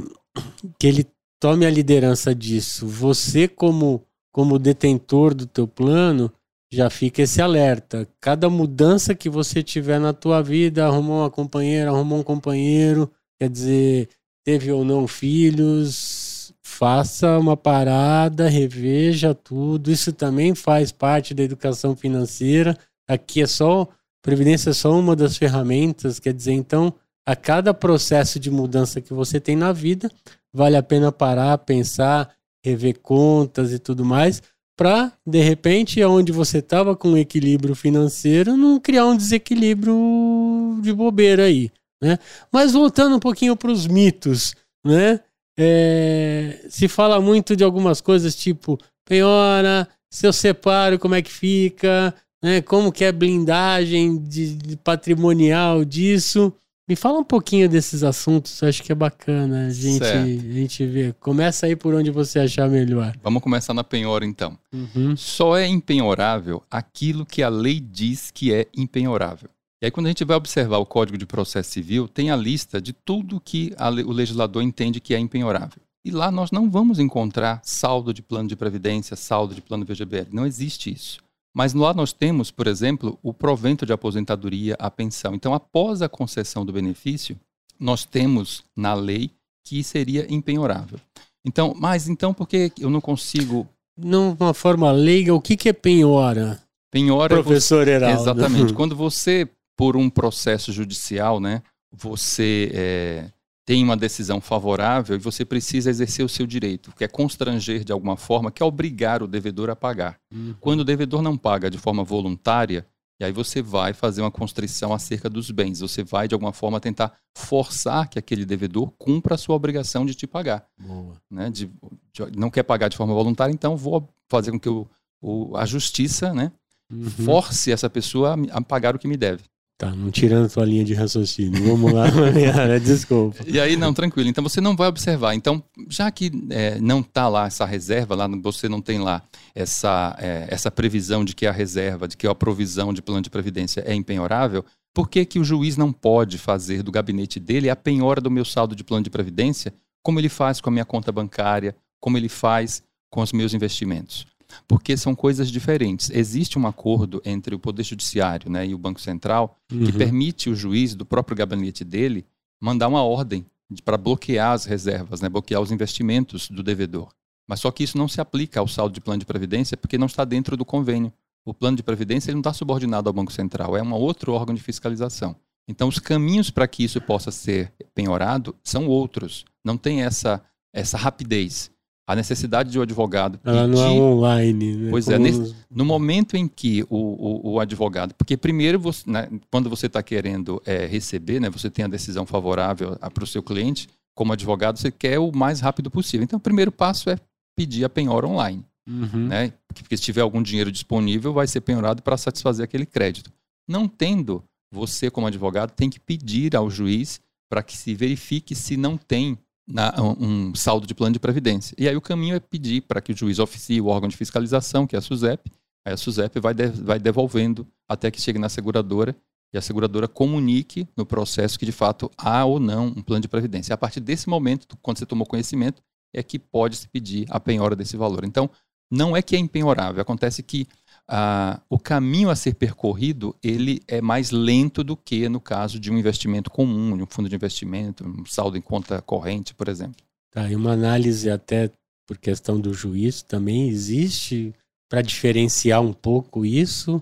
que ele tome a liderança disso. Você, como, como detentor do teu plano, já fica esse alerta. Cada mudança que você tiver na tua vida, arrumou uma companheira, arrumou um companheiro, quer dizer, teve ou não filhos, faça uma parada, reveja tudo. Isso também faz parte da educação financeira. Aqui é só previdência é só uma das ferramentas, quer dizer, então, a cada processo de mudança que você tem na vida, vale a pena parar, pensar, rever contas e tudo mais, para de repente, onde você estava com um equilíbrio financeiro, não criar um desequilíbrio de bobeira aí, né? Mas voltando um pouquinho para os mitos, né? É, se fala muito de algumas coisas tipo penhora, se eu separo, como é que fica, né? Como que é a blindagem de, de patrimonial disso. Me fala um pouquinho desses assuntos, acho que é bacana a gente, a gente ver. Começa aí por onde você achar melhor. Vamos começar na penhora então. Uhum. Só é impenhorável aquilo que a lei diz que é impenhorável. E aí, quando a gente vai observar o Código de Processo Civil, tem a lista de tudo que a, o legislador entende que é empenhorável. E lá nós não vamos encontrar saldo de plano de previdência, saldo de plano VGBL. Não existe isso. Mas lá nós temos, por exemplo, o provento de aposentadoria, a pensão. Então, após a concessão do benefício, nós temos na lei que seria empenhorável. Então, mas então por que eu não consigo. Numa forma leiga, o que, que é penhora? Penhora Professor você... Heraldo. Exatamente. Quando você, por um processo judicial, né, você é, tem uma decisão favorável e você precisa exercer o seu direito, que é constranger de alguma forma, que é obrigar o devedor a pagar. Uhum. Quando o devedor não paga de forma voluntária, e aí você vai fazer uma constrição acerca dos bens, você vai de alguma forma tentar forçar que aquele devedor cumpra a sua obrigação de te pagar. Boa. Né? De, de, não quer pagar de forma voluntária, então vou fazer com que o, o, a justiça né, uhum. force essa pessoa a, a pagar o que me deve. Tá, não tirando tua linha de raciocínio. Vamos lá, Mariana, desculpa. E aí, não, tranquilo. Então você não vai observar. Então, já que é, não está lá essa reserva, lá você não tem lá essa, é, essa previsão de que a reserva, de que a provisão de plano de previdência é empenhorável, por que, que o juiz não pode fazer do gabinete dele a penhora do meu saldo de plano de previdência, como ele faz com a minha conta bancária, como ele faz com os meus investimentos? Porque são coisas diferentes. Existe um acordo entre o Poder Judiciário né, e o Banco Central uhum. que permite o juiz, do próprio gabinete dele, mandar uma ordem para bloquear as reservas, né, bloquear os investimentos do devedor. Mas só que isso não se aplica ao saldo de plano de previdência porque não está dentro do convênio. O plano de previdência ele não está subordinado ao Banco Central, é um outro órgão de fiscalização. Então, os caminhos para que isso possa ser penhorado são outros. Não tem essa, essa rapidez a necessidade de um advogado pedir... Ela não é online, né? Pois é, Como... é, nesse, no momento em que o, o, o advogado... Porque primeiro, você, né, quando você está querendo é, receber, né, você tem a decisão favorável para o seu cliente, como advogado, você quer o mais rápido possível. Então, o primeiro passo é pedir a penhora online. Uhum. Né? Porque se tiver algum dinheiro disponível, vai ser penhorado para satisfazer aquele crédito. Não tendo, você como advogado tem que pedir ao juiz para que se verifique se não tem na, um saldo de plano de previdência. E aí o caminho é pedir para que o juiz oficie o órgão de fiscalização, que é a SUSEP, aí a SUSEP vai, de, vai devolvendo até que chegue na seguradora e a seguradora comunique no processo que de fato há ou não um plano de previdência. A partir desse momento, quando você tomou conhecimento, é que pode se pedir a penhora desse valor. Então, não é que é empenhorável, acontece que ah, o caminho a ser percorrido ele é mais lento do que no caso de um investimento comum, de um fundo de investimento, um saldo em conta corrente, por exemplo. Tá, e uma análise até por questão do juiz também existe para diferenciar um pouco isso?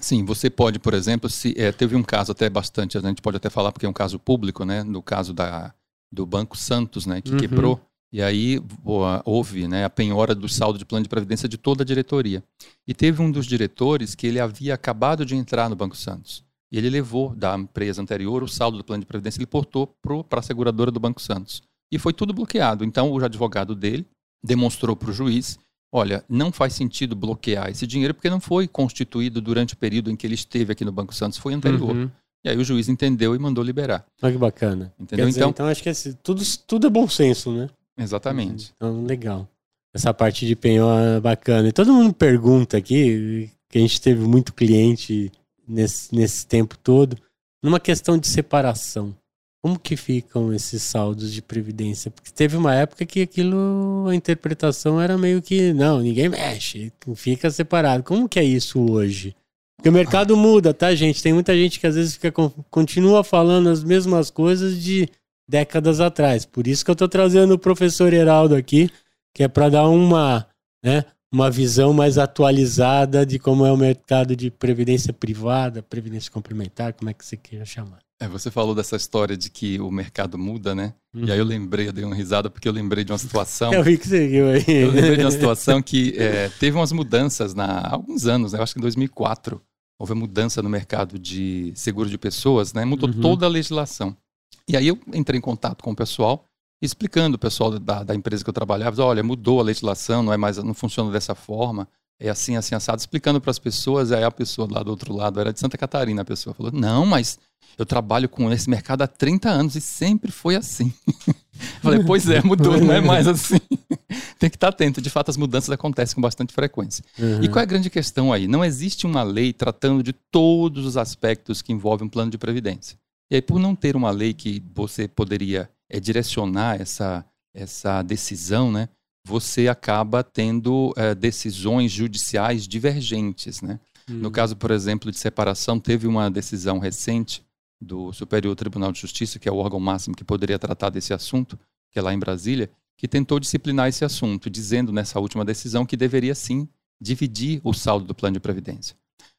Sim, você pode, por exemplo, se é, teve um caso até bastante, a gente pode até falar porque é um caso público, né? No caso da, do Banco Santos, né, que uhum. quebrou e aí houve né, a penhora do saldo de plano de previdência de toda a diretoria. E teve um dos diretores que ele havia acabado de entrar no Banco Santos. E ele levou da empresa anterior o saldo do plano de previdência, ele portou para a seguradora do Banco Santos. E foi tudo bloqueado. Então o advogado dele demonstrou para o juiz: olha, não faz sentido bloquear esse dinheiro porque não foi constituído durante o período em que ele esteve aqui no Banco Santos, foi anterior. Uhum. E aí o juiz entendeu e mandou liberar. Olha que bacana. Entendeu? Dizer, então, então acho que esse, tudo, tudo é bom senso, né? Exatamente. Então, legal. Essa parte de penhor é bacana. E todo mundo pergunta aqui, que a gente teve muito cliente nesse, nesse tempo todo, numa questão de separação. Como que ficam esses saldos de previdência? Porque teve uma época que aquilo, a interpretação era meio que, não, ninguém mexe, fica separado. Como que é isso hoje? Porque o mercado muda, tá, gente? Tem muita gente que às vezes fica, continua falando as mesmas coisas de décadas atrás. Por isso que eu estou trazendo o professor Heraldo aqui, que é para dar uma, né, uma visão mais atualizada de como é o mercado de previdência privada, previdência complementar, como é que você queira chamar. É, você falou dessa história de que o mercado muda, né? Uhum. E aí eu lembrei, eu dei uma risada porque eu lembrei de uma situação. eu vi que você viu aí. Eu lembrei de uma situação que é, teve umas mudanças na, há alguns anos, né? eu acho que em 2004 houve mudança no mercado de seguro de pessoas, né? Mudou uhum. toda a legislação. E aí eu entrei em contato com o pessoal, explicando o pessoal da, da empresa que eu trabalhava, olha, mudou a legislação, não é mais, não funciona dessa forma, é assim, assim, assado, explicando para as pessoas, aí a pessoa lá do outro lado, era de Santa Catarina, a pessoa falou, não, mas eu trabalho com esse mercado há 30 anos e sempre foi assim. falei, pois é, mudou, não é mais assim. tem que estar atento. De fato, as mudanças acontecem com bastante frequência. Uhum. E qual é a grande questão aí? Não existe uma lei tratando de todos os aspectos que envolvem um plano de previdência. E aí, por não ter uma lei que você poderia é, direcionar essa, essa decisão, né, você acaba tendo é, decisões judiciais divergentes. Né? No caso, por exemplo, de separação, teve uma decisão recente do Superior Tribunal de Justiça, que é o órgão máximo que poderia tratar desse assunto, que é lá em Brasília, que tentou disciplinar esse assunto, dizendo nessa última decisão que deveria sim dividir o saldo do plano de previdência.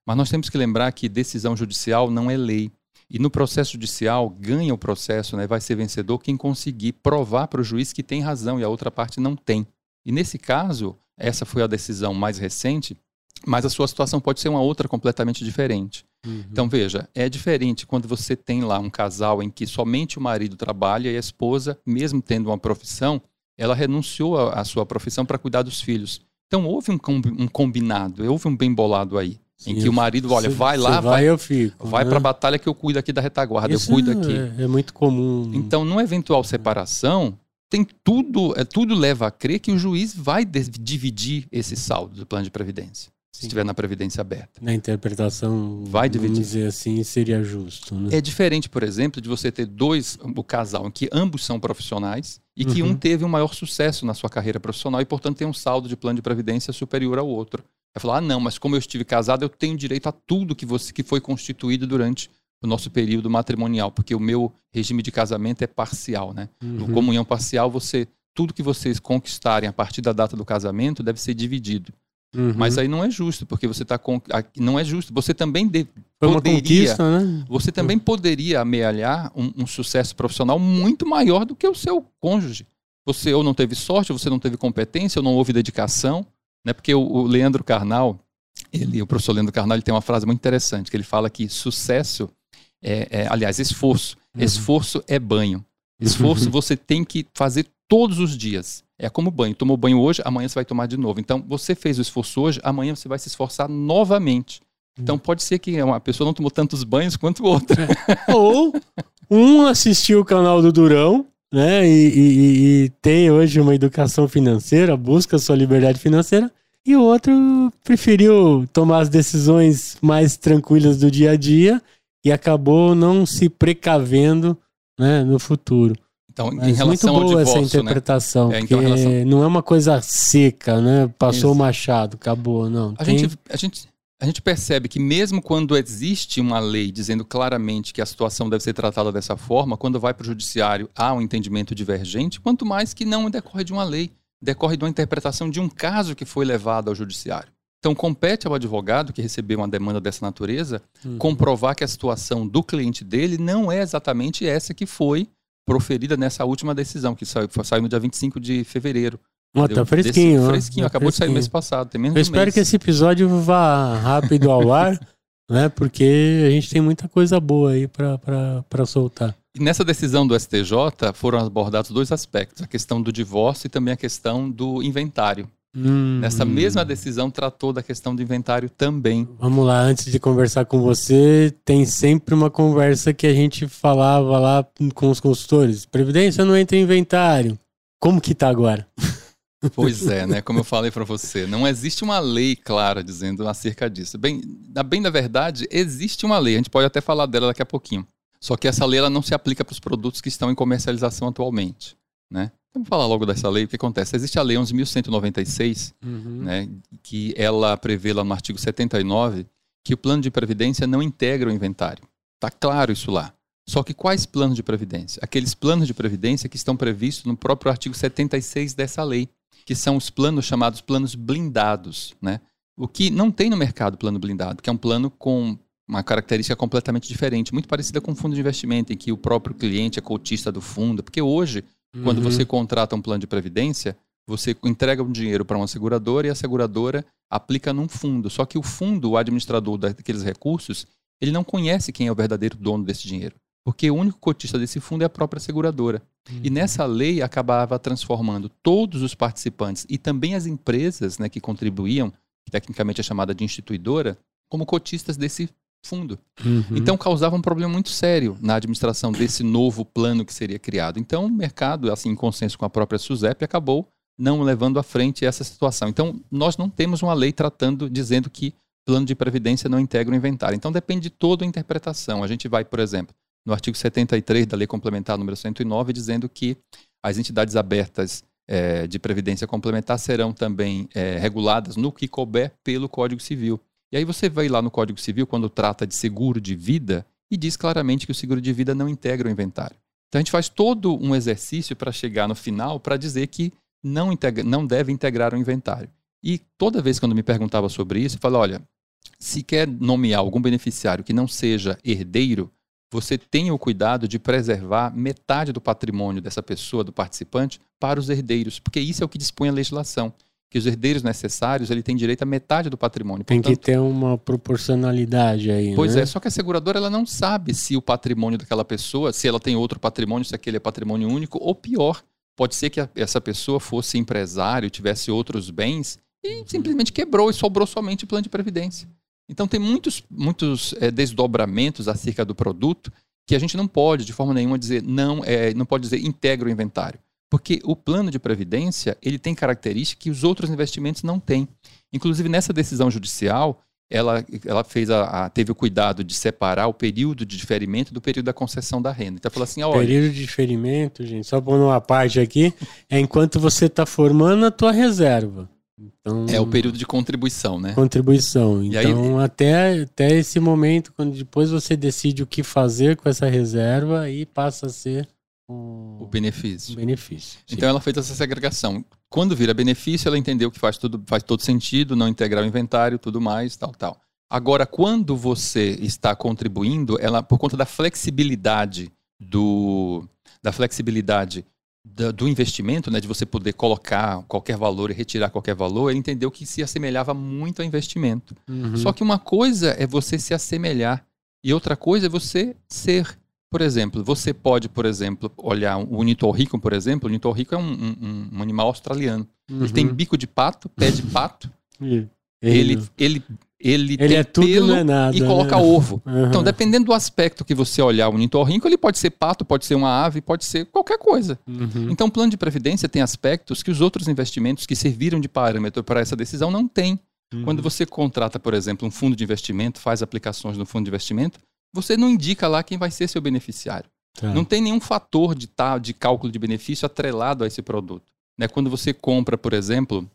Mas nós temos que lembrar que decisão judicial não é lei. E no processo judicial, ganha o processo, né, vai ser vencedor quem conseguir provar para o juiz que tem razão e a outra parte não tem. E nesse caso, essa foi a decisão mais recente, mas a sua situação pode ser uma outra completamente diferente. Uhum. Então, veja, é diferente quando você tem lá um casal em que somente o marido trabalha e a esposa, mesmo tendo uma profissão, ela renunciou à sua profissão para cuidar dos filhos. Então, houve um, um combinado, houve um bem bolado aí. Sim, em que o marido, olha, cê, vai lá, vai, eu fico. Vai né? para a batalha que eu cuido aqui da retaguarda, Isso eu cuido aqui. É, é, muito comum. Então, numa eventual separação, tem tudo, é, tudo leva a crer que o juiz vai dividir esse saldo do plano de previdência se estiver na previdência aberta. Na interpretação, vai dividir. vamos dizer assim, seria justo. Né? É diferente, por exemplo, de você ter dois, o casal em que ambos são profissionais e que uhum. um teve um maior sucesso na sua carreira profissional e, portanto, tem um saldo de plano de previdência superior ao outro. Vai falar, ah, não, mas como eu estive casado, eu tenho direito a tudo que, você, que foi constituído durante o nosso período matrimonial, porque o meu regime de casamento é parcial, né? Uhum. comunhão parcial, você tudo que vocês conquistarem a partir da data do casamento deve ser dividido. Uhum. Mas aí não é justo, porque você está com. Não é justo. Você também de... poderia. Né? Você também poderia amealhar um, um, sucesso profissional muito maior do que o seu cônjuge. Você ou não teve sorte, ou você não teve competência, ou não houve dedicação. Né? Porque o, o Leandro Carnal, ele, o professor Leandro Carnal, ele tem uma frase muito interessante, que ele fala que sucesso é, é aliás, esforço. Uhum. Esforço é banho. Esforço uhum. você tem que fazer todos os dias. É como banho. Tomou banho hoje, amanhã você vai tomar de novo. Então, você fez o esforço hoje, amanhã você vai se esforçar novamente. Então, pode ser que uma pessoa não tomou tantos banhos quanto outra. Ou um assistiu o canal do Durão, né? E, e, e, tem hoje uma educação financeira, busca sua liberdade financeira. E o outro preferiu tomar as decisões mais tranquilas do dia a dia e acabou não se precavendo né, no futuro. Então, Mas em relação muito boa ao divórcio, essa né? interpretação, né? é, então, porque relação... não é uma coisa seca, né? Passou Isso. o machado, acabou, não. A, Tem... gente, a, gente, a gente percebe que mesmo quando existe uma lei dizendo claramente que a situação deve ser tratada dessa forma, quando vai para o judiciário há um entendimento divergente, quanto mais que não decorre de uma lei, decorre de uma interpretação de um caso que foi levado ao judiciário. Então, compete ao advogado que recebeu uma demanda dessa natureza uhum. comprovar que a situação do cliente dele não é exatamente essa que foi proferida nessa última decisão, que saiu, saiu no dia 25 de fevereiro. Oh, tá fresquinho. Desse, fresquinho, tá acabou fresquinho. de sair mês passado, tem menos Eu espero que esse episódio vá rápido ao ar, né? Porque a gente tem muita coisa boa aí para soltar. E nessa decisão do STJ foram abordados dois aspectos: a questão do divórcio e também a questão do inventário. Hum. Nessa mesma decisão tratou da questão do inventário também. Vamos lá, antes de conversar com você, tem sempre uma conversa que a gente falava lá com os consultores. Previdência não entra em inventário. Como que tá agora? Pois é, né? Como eu falei para você, não existe uma lei clara dizendo acerca disso. Bem, bem da verdade, existe uma lei. A gente pode até falar dela daqui a pouquinho. Só que essa lei ela não se aplica para os produtos que estão em comercialização atualmente, né? Vamos falar logo dessa lei, o que acontece? Existe a Lei 11.196, uhum. né, que ela prevê lá no artigo 79 que o plano de previdência não integra o inventário. Está claro isso lá. Só que quais planos de previdência? Aqueles planos de previdência que estão previstos no próprio artigo 76 dessa lei, que são os planos chamados planos blindados. Né? O que não tem no mercado plano blindado, que é um plano com uma característica completamente diferente, muito parecida com um fundo de investimento, em que o próprio cliente é cotista do fundo, porque hoje quando uhum. você contrata um plano de previdência, você entrega um dinheiro para uma seguradora e a seguradora aplica num fundo. Só que o fundo, o administrador daqueles recursos, ele não conhece quem é o verdadeiro dono desse dinheiro. Porque o único cotista desse fundo é a própria seguradora. Uhum. E nessa lei acabava transformando todos os participantes e também as empresas né, que contribuíam, que tecnicamente é chamada de instituidora, como cotistas desse fundo. Uhum. Então causava um problema muito sério na administração desse novo plano que seria criado. Então o mercado, assim, em consenso com a própria SUSEP, acabou não levando à frente essa situação. Então, nós não temos uma lei tratando, dizendo que plano de previdência não integra o inventário. Então, depende de toda a interpretação. A gente vai, por exemplo, no artigo 73 da Lei Complementar número 109, dizendo que as entidades abertas é, de previdência complementar serão também é, reguladas no que couber pelo Código Civil. E aí você vai lá no Código Civil, quando trata de seguro de vida, e diz claramente que o seguro de vida não integra o inventário. Então a gente faz todo um exercício para chegar no final para dizer que não, integra, não deve integrar o inventário. E toda vez quando me perguntava sobre isso, eu falava, olha, se quer nomear algum beneficiário que não seja herdeiro, você tenha o cuidado de preservar metade do patrimônio dessa pessoa, do participante, para os herdeiros, porque isso é o que dispõe a legislação. Que os herdeiros necessários ele tem direito a metade do patrimônio. Tem Portanto, que ter uma proporcionalidade aí. Pois né? é, só que a seguradora ela não sabe se o patrimônio daquela pessoa, se ela tem outro patrimônio, se aquele é patrimônio único, ou pior, pode ser que a, essa pessoa fosse empresário, tivesse outros bens e simplesmente quebrou e sobrou somente o plano de previdência. Então tem muitos, muitos é, desdobramentos acerca do produto que a gente não pode de forma nenhuma dizer não, é, não pode dizer integra o inventário, porque o plano de previdência ele tem características que os outros investimentos não têm. Inclusive nessa decisão judicial ela, ela fez a, a, teve o cuidado de separar o período de diferimento do período da concessão da renda. Então, falou assim: olha. Período de diferimento, gente, só pondo uma parte aqui, é enquanto você está formando a tua reserva. Então, é o período de contribuição, né? Contribuição. E então, aí... até, até esse momento, quando depois você decide o que fazer com essa reserva, aí passa a ser o, o benefício. O benefício. Então, ela fez essa segregação. Quando vira benefício, ela entendeu que faz, tudo, faz todo sentido, não integrar o inventário, tudo mais, tal, tal. Agora, quando você está contribuindo, ela, por conta da flexibilidade do, da flexibilidade do investimento, né, de você poder colocar qualquer valor e retirar qualquer valor, ele entendeu que se assemelhava muito ao investimento. Uhum. Só que uma coisa é você se assemelhar e outra coisa é você ser. Por exemplo, você pode, por exemplo, olhar o Unitorricum, por exemplo. O Unitorricum é um, um, um animal australiano. Uhum. Ele tem bico de pato, pé de pato. ele, ele ele, ele tem é tudo, pelo é nada, e coloca né? ovo. Uhum. Então, dependendo do aspecto que você olhar o nitorrinco, ele pode ser pato, pode ser uma ave, pode ser qualquer coisa. Uhum. Então, o plano de previdência tem aspectos que os outros investimentos que serviram de parâmetro para essa decisão não têm. Uhum. Quando você contrata, por exemplo, um fundo de investimento, faz aplicações no fundo de investimento, você não indica lá quem vai ser seu beneficiário. Tá. Não tem nenhum fator de, tá, de cálculo de benefício atrelado a esse produto. Né? Quando você compra, por exemplo,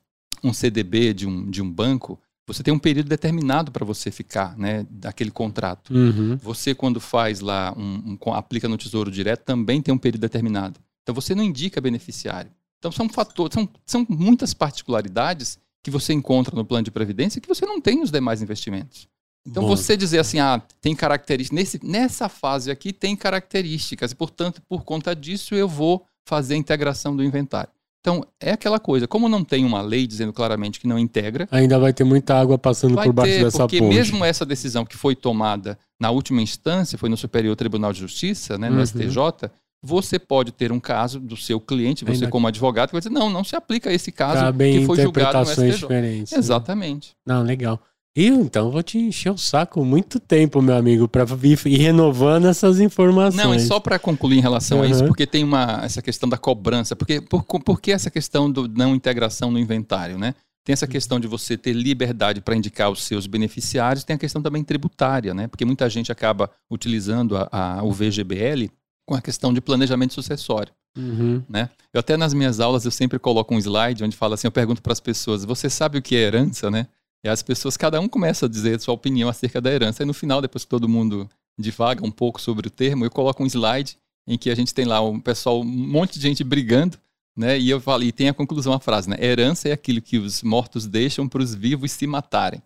um CDB de um, de um banco, você tem um período determinado para você ficar, né, daquele contrato. Uhum. Você quando faz lá um, um, aplica no Tesouro Direto também tem um período determinado. Então você não indica beneficiário. Então são fatores, são, são muitas particularidades que você encontra no plano de previdência que você não tem nos demais investimentos. Então Bom. você dizer assim, ah, tem características nesse, nessa fase aqui tem características e portanto por conta disso eu vou fazer a integração do inventário. Então, é aquela coisa, como não tem uma lei dizendo claramente que não integra. Ainda vai ter muita água passando por baixo ter, dessa porque ponte. Porque mesmo essa decisão que foi tomada na última instância, foi no Superior Tribunal de Justiça, né, no uhum. STJ, você pode ter um caso do seu cliente, você Ainda... como advogado, que vai dizer, não, não se aplica esse caso que foi julgado no STJ. Diferentes, né? Exatamente. Né? Não, legal. E então vou te encher o saco muito tempo, meu amigo, para ir renovando essas informações. Não, e só para concluir em relação uhum. a isso, porque tem uma essa questão da cobrança, porque por, por que essa questão do não integração no inventário, né? Tem essa questão de você ter liberdade para indicar os seus beneficiários, tem a questão também tributária, né? Porque muita gente acaba utilizando a, a, o VGBL com a questão de planejamento sucessório. Uhum. Né? Eu até nas minhas aulas eu sempre coloco um slide onde fala assim, eu pergunto para as pessoas, você sabe o que é herança, né? E as pessoas, cada um começa a dizer a sua opinião acerca da herança. E no final, depois que todo mundo divaga um pouco sobre o termo, eu coloco um slide em que a gente tem lá um pessoal, um monte de gente brigando né? E eu falo, e tem a conclusão, a frase, né? Herança é aquilo que os mortos deixam para os vivos se matarem.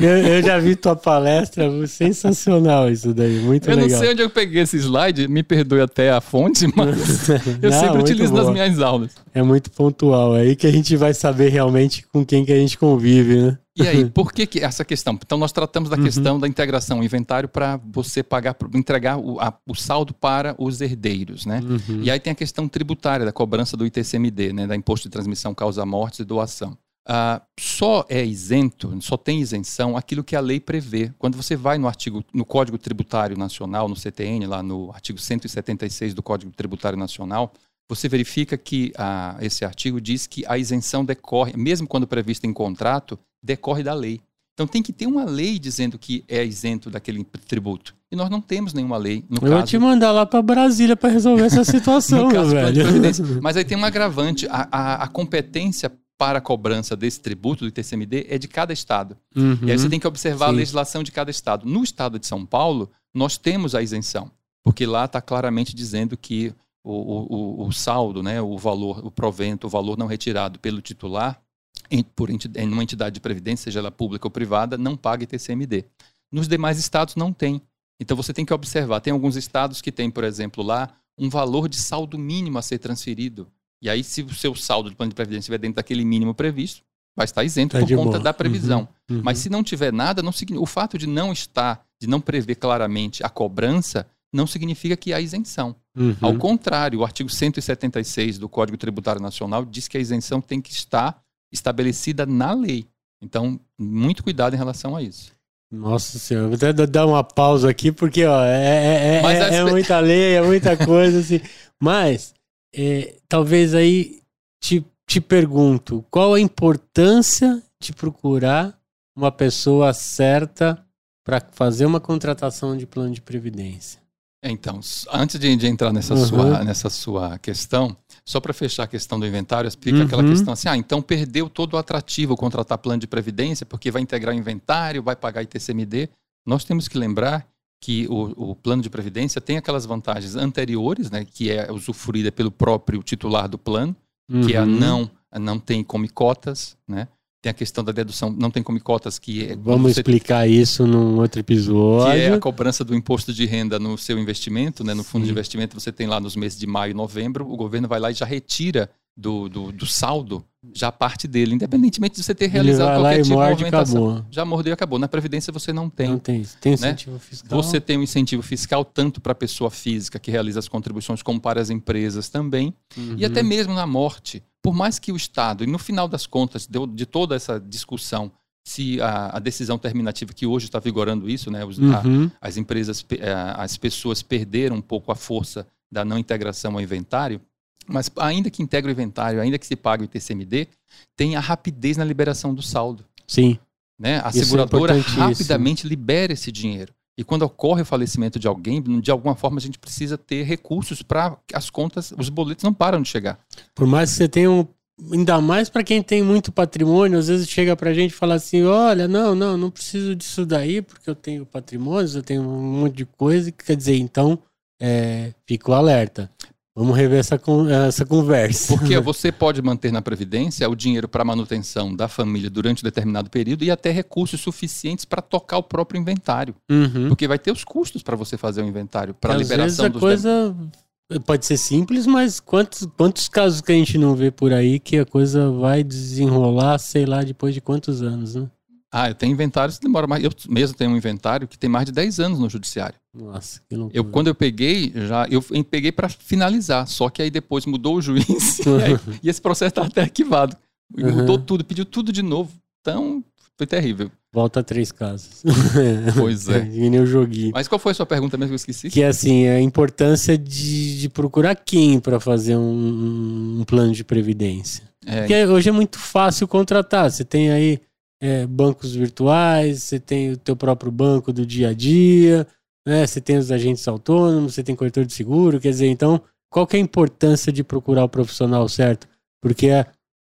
Eu, eu, já vi tua palestra, sensacional isso daí, muito eu legal. Eu não sei onde eu peguei esse slide, me perdoe até a fonte, mas eu não, sempre utilizo boa. nas minhas aulas. É muito pontual, é aí que a gente vai saber realmente com quem que a gente convive, né? E aí, por que, que essa questão? Então, nós tratamos da uhum. questão da integração, inventário para você pagar, entregar o, a, o, saldo para os herdeiros, né? Uhum. E aí tem a questão tributária da cobrança do ITCMD, né? Da Imposto de Transmissão, Causa Mortes e Doação. Ah, só é isento, só tem isenção aquilo que a lei prevê. Quando você vai no artigo, no Código Tributário Nacional, no CTN, lá no artigo 176 do Código Tributário Nacional, você verifica que a, esse artigo diz que a isenção decorre, mesmo quando prevista em contrato, decorre da lei. Então tem que ter uma lei dizendo que é isento daquele tributo. E nós não temos nenhuma lei. No Eu caso, vou te mandar lá para Brasília para resolver essa situação, caso, velho. Mas aí tem um agravante. A, a, a, competência para a cobrança desse tributo do ITCMD é de cada estado. Uhum, e aí você tem que observar sim. a legislação de cada estado. No estado de São Paulo, nós temos a isenção. Porque lá está claramente dizendo que o, o, o, saldo, né, o valor, o provento, o valor não retirado pelo titular por entidade, em uma entidade de previdência, seja ela pública ou privada, não paga ITCMD. Nos demais estados não tem. Então você tem que observar. Tem alguns estados que tem, por exemplo, lá um valor de saldo mínimo a ser transferido. E aí, se o seu saldo de plano de previdência estiver dentro daquele mínimo previsto, vai estar isento tá por conta boa. da previsão. Uhum, uhum. Mas se não tiver nada, não, o fato de não estar, de não prever claramente a cobrança, não significa que há isenção. Uhum. Ao contrário, o artigo 176 do Código Tributário Nacional diz que a isenção tem que estar estabelecida na lei. Então, muito cuidado em relação a isso. Nossa senhora, vou até dar uma pausa aqui, porque ó, é, é, é, é muita lei, é muita coisa, assim. Mas, é, talvez aí te, te pergunto, qual a importância de procurar uma pessoa certa para fazer uma contratação de plano de previdência? Então, antes de, de entrar nessa, uhum. sua, nessa sua questão, só para fechar a questão do inventário, explica uhum. aquela questão assim: ah, então perdeu todo o atrativo contratar plano de previdência, porque vai integrar o inventário, vai pagar ITCMD. Nós temos que lembrar que o, o, plano de previdência tem aquelas vantagens anteriores, né, que é usufruída pelo próprio titular do plano, uhum. que é a uhum. não, a não tem come cotas, né? Tem a questão da dedução, não tem como cotas que é Vamos você, explicar isso num outro episódio. Que é a cobrança do imposto de renda no seu investimento, né? No fundo Sim. de investimento você tem lá nos meses de maio e novembro, o governo vai lá e já retira do, do, do saldo já parte dele, independentemente de você ter realizado qualquer tipo de movimentação. Acabou. Já mordeu e acabou. Na Previdência você não tem. Não tem. Tem né? incentivo né? fiscal. Você tem um incentivo fiscal tanto para a pessoa física que realiza as contribuições, como para as empresas também. Uhum. E até mesmo na morte por mais que o Estado, e no final das contas, de, toda essa discussão, se a, a, decisão terminativa que hoje está vigorando isso, né, os, uhum. a, as empresas, a, é, as pessoas perderam um pouco a força da não integração ao inventário, mas ainda que integre o inventário, ainda que se pague o ITCMD, tem a rapidez na liberação do saldo. Sim. Né? A isso é seguradora é rapidamente libera esse dinheiro. E quando ocorre o falecimento de alguém, de alguma forma a gente precisa ter recursos para as contas, os boletos não param de chegar. Por mais que você tenha um. Ainda mais para quem tem muito patrimônio, às vezes chega para a gente e fala assim: olha, não, não, não preciso disso daí, porque eu tenho patrimônio, eu tenho um monte de coisa. Quer dizer, então, é, fico alerta. Vamos rever essa, essa conversa. Porque você pode manter na Previdência o dinheiro para manutenção da família durante um determinado período e até recursos suficientes para tocar o próprio inventário. Uhum. Porque vai ter os custos para você fazer o inventário, para a liberação vezes a coisa pode ser simples, mas quantos, quantos casos que a gente não vê por aí que a coisa vai desenrolar, sei lá, depois de quantos anos, né? Ah, eu tenho inventários que demoram mais. Eu mesmo tenho um inventário que tem mais de 10 anos no judiciário. Nossa, que loucura. Eu, quando eu peguei, já eu peguei para finalizar, só que aí depois mudou o juiz e, aí, e, esse processo está até arquivado. Uhum. Mudou tudo, pediu tudo de novo. Então, foi terrível. Volta a três casos. Pois é. E o joguinho. Mas qual foi a sua pergunta mesmo que eu esqueci? Que é assim, a importância de, de procurar quem para fazer um, um, plano de previdência. É. Porque hoje é muito fácil contratar. Você tem aí é, bancos virtuais, você tem o teu próprio banco do dia a dia, né? Você tem os agentes autônomos, você tem corretor de seguro, quer dizer, então, qual que é a importância de procurar o profissional certo? Porque é,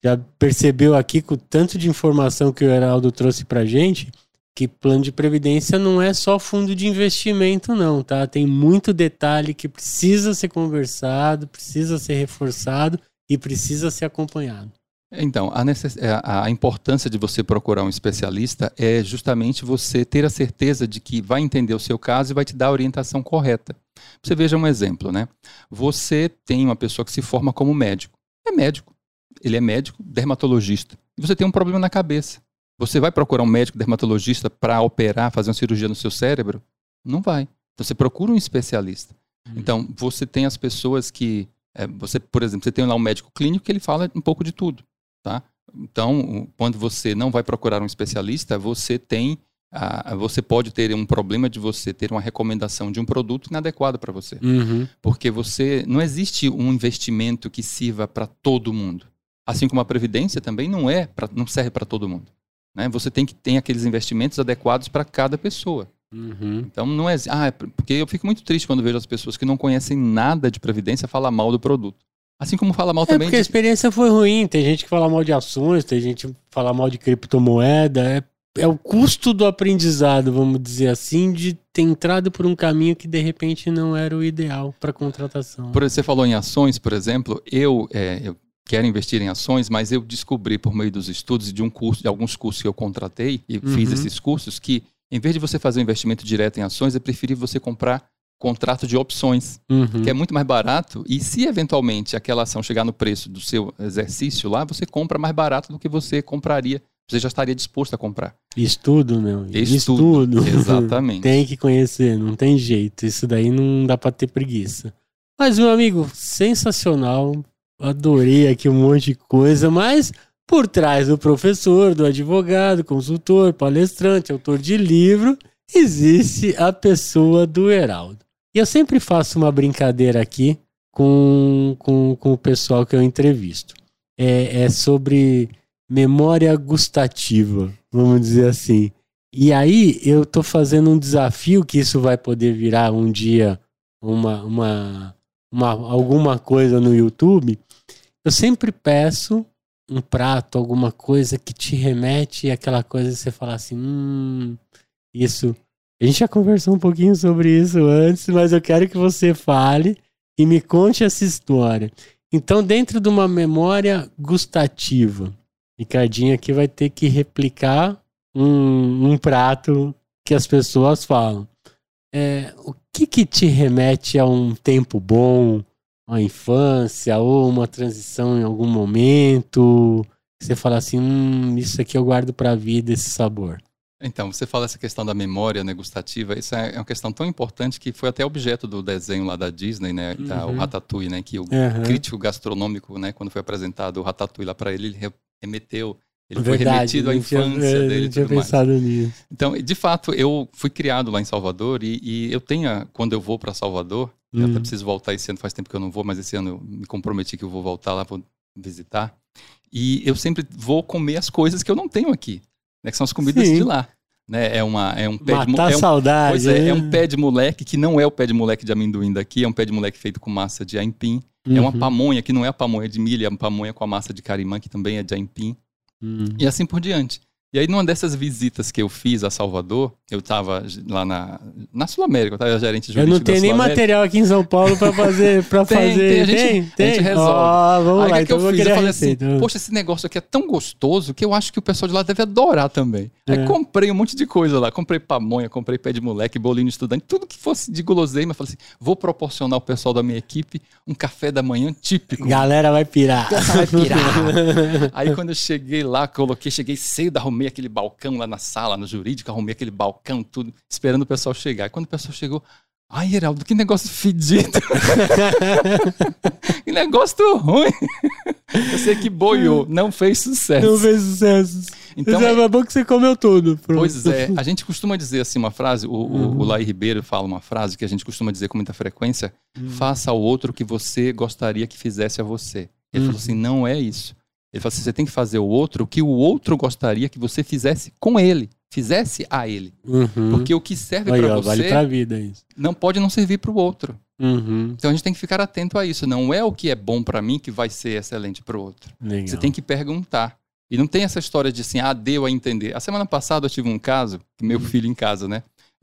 já percebeu aqui com o tanto de informação que o Heraldo trouxe pra gente, que plano de previdência não é só fundo de investimento, não, tá? Tem muito detalhe que precisa ser conversado, precisa ser reforçado e precisa ser acompanhado. Então, a, necess... É, a, importância de você procurar um especialista é justamente você ter a certeza de que vai entender o seu caso e vai te dar a orientação correta. Você veja um exemplo, né? Você tem uma pessoa que se forma como médico. É médico. Ele é médico, dermatologista. E você tem um problema na cabeça. Você vai procurar um médico dermatologista para operar, fazer uma cirurgia no seu cérebro? Não vai. Então, você procura um especialista. Uhum. Então, você tem as pessoas que. É, você, por exemplo, você tem lá um médico clínico que ele fala um pouco de tudo. Tá? Então, quando você não vai procurar um especialista, você tem ah, você pode ter um problema de você ter uma recomendação de um produto inadequado para você. Uhum. Porque você não existe um investimento que sirva para todo mundo. Assim como a previdência também não é, pra, não serve para todo mundo. Né? Você tem que ter aqueles investimentos adequados para cada pessoa. Uhum. Então não é, ah, é porque eu fico muito triste quando vejo as pessoas que não conhecem nada de previdência falar mal do produto. Assim como fala mal É também porque a de... experiência foi ruim. Tem gente que fala mal de ações, tem gente que fala mal de criptomoeda. É, é o custo do aprendizado, vamos dizer assim, de ter entrado por um caminho que de repente não era o ideal para contratação. Por, você falou em ações, por exemplo, eu, é, eu quero investir em ações, mas eu descobri por meio dos estudos e de um curso, de alguns cursos que eu contratei e fiz Uhum. esses cursos que em vez de você fazer um investimento direto em ações, é preferível você comprar contrato de opções, Uhum. que é muito mais barato. E se eventualmente aquela ação chegar no preço do seu exercício lá, você compra mais barato do que você compraria. Você já estaria disposto a comprar. Estudo, meu. Estudo. Exatamente. tem que conhecer, não tem jeito. Isso daí não dá pra ter preguiça. Mas, meu amigo, sensacional. Adorei aqui um monte de coisa, mas por trás do professor, do advogado, consultor, palestrante, autor de livro, existe a pessoa do Heraldo. E eu sempre faço uma brincadeira aqui com, com, com o pessoal que eu entrevisto. É, é sobre memória gustativa, vamos dizer assim. E aí eu tô fazendo um desafio que isso vai poder virar um dia uma, uma, uma alguma coisa no YouTube. Eu sempre peço um prato, alguma coisa que te remete àquela coisa que você fala assim, hum, isso. A gente já conversou um pouquinho sobre isso antes, mas eu quero que você fale e me conte essa história. Então, dentro de uma memória gustativa, Ricardinho aqui vai ter que replicar um, um prato que as pessoas falam. É, o que que te remete a um tempo bom, uma infância ou uma transição em algum momento? Você fala assim, hum, isso aqui eu guardo pra vida, esse sabor. Então, você fala essa questão da memória né, gustativa, isso é é uma questão tão importante que foi até objeto do desenho lá da Disney, né, da- o Uhum. Ratatouille, né, que o Aham. crítico gastronômico, né, quando foi apresentado o Ratatouille lá para ele, ele re- remeteu, ele foi Verdade, remetido à tinha- infância é, dele Não e tinha tudo mais. pensado nisso. Então, de fato, eu fui criado lá em Salvador e, e eu tenho, quando eu vou para Salvador, eu até Hum. preciso voltar esse ano, faz tempo que eu não vou, mas esse ano eu me comprometi que eu vou voltar lá, vou visitar. E eu sempre vou comer as coisas que eu não tenho aqui, né, que são as comidas Sim. de lá. Né, é, uma, é um pé de Matar a é um, saudade. Pois é, né? é um pé de moleque que não é o pé de moleque de amendoim daqui, é um pé de moleque feito com massa de aipim. É uma Uhum. pamonha que não é a pamonha de milho, é uma pamonha com a massa de carimã, que também é de aipim. Hum. E assim por diante. E aí, numa dessas visitas que eu fiz a Salvador, eu estava lá na, na Sul América, eu estava gerente Eu jurídico não da tenho nem material aqui em São Paulo pra fazer. Pra Tem, fazer. tem, a gente- a gente resolve. Ó, vamos Aí o lá, que, então eu vou fiz? Eu falei assim, poxa, esse negócio aqui é tão gostoso que eu acho que o pessoal de lá deve adorar também. Aí É. comprei um monte de coisa lá, comprei pamonha, comprei pé de moleque, bolinho estudante, tudo que fosse de guloseima. Falei assim, vou proporcionar ao pessoal da minha equipe um café da manhã típico. Galera vai pirar. Vai pirar. Aí quando eu cheguei lá, coloquei, cheguei cedo, arrumei aquele balcão lá na sala, no jurídico, arrumei aquele balcão, tudo, esperando o pessoal chegar. E quando o pessoal chegou, ai, Heraldo, que negócio fedido. que negócio ruim. Eu sei que boiou, não fez sucesso. Não fez sucesso. Então, Então, é bom que você comeu tudo. Pronto. Pois é, a gente costuma dizer assim uma frase, o, o, o Lai Ribeiro fala uma frase que a gente costuma dizer com muita frequência, faça ao outro o que você gostaria que fizesse a você. Ele Uhum. falou assim, não é isso. Ele falou assim, você tem que fazer o outro o que o outro gostaria que você fizesse com ele, fizesse a ele. Uhum. Porque o que serve para você vale pra vida isso. não pode não servir para o outro. Uhum. Então a gente tem que ficar atento a isso. Não é o que é bom para mim que vai ser excelente para o outro. Legal. Você tem que perguntar. E não tem essa história de assim, ah, deu a entender. A semana passada eu tive um caso, meu filho em casa, né?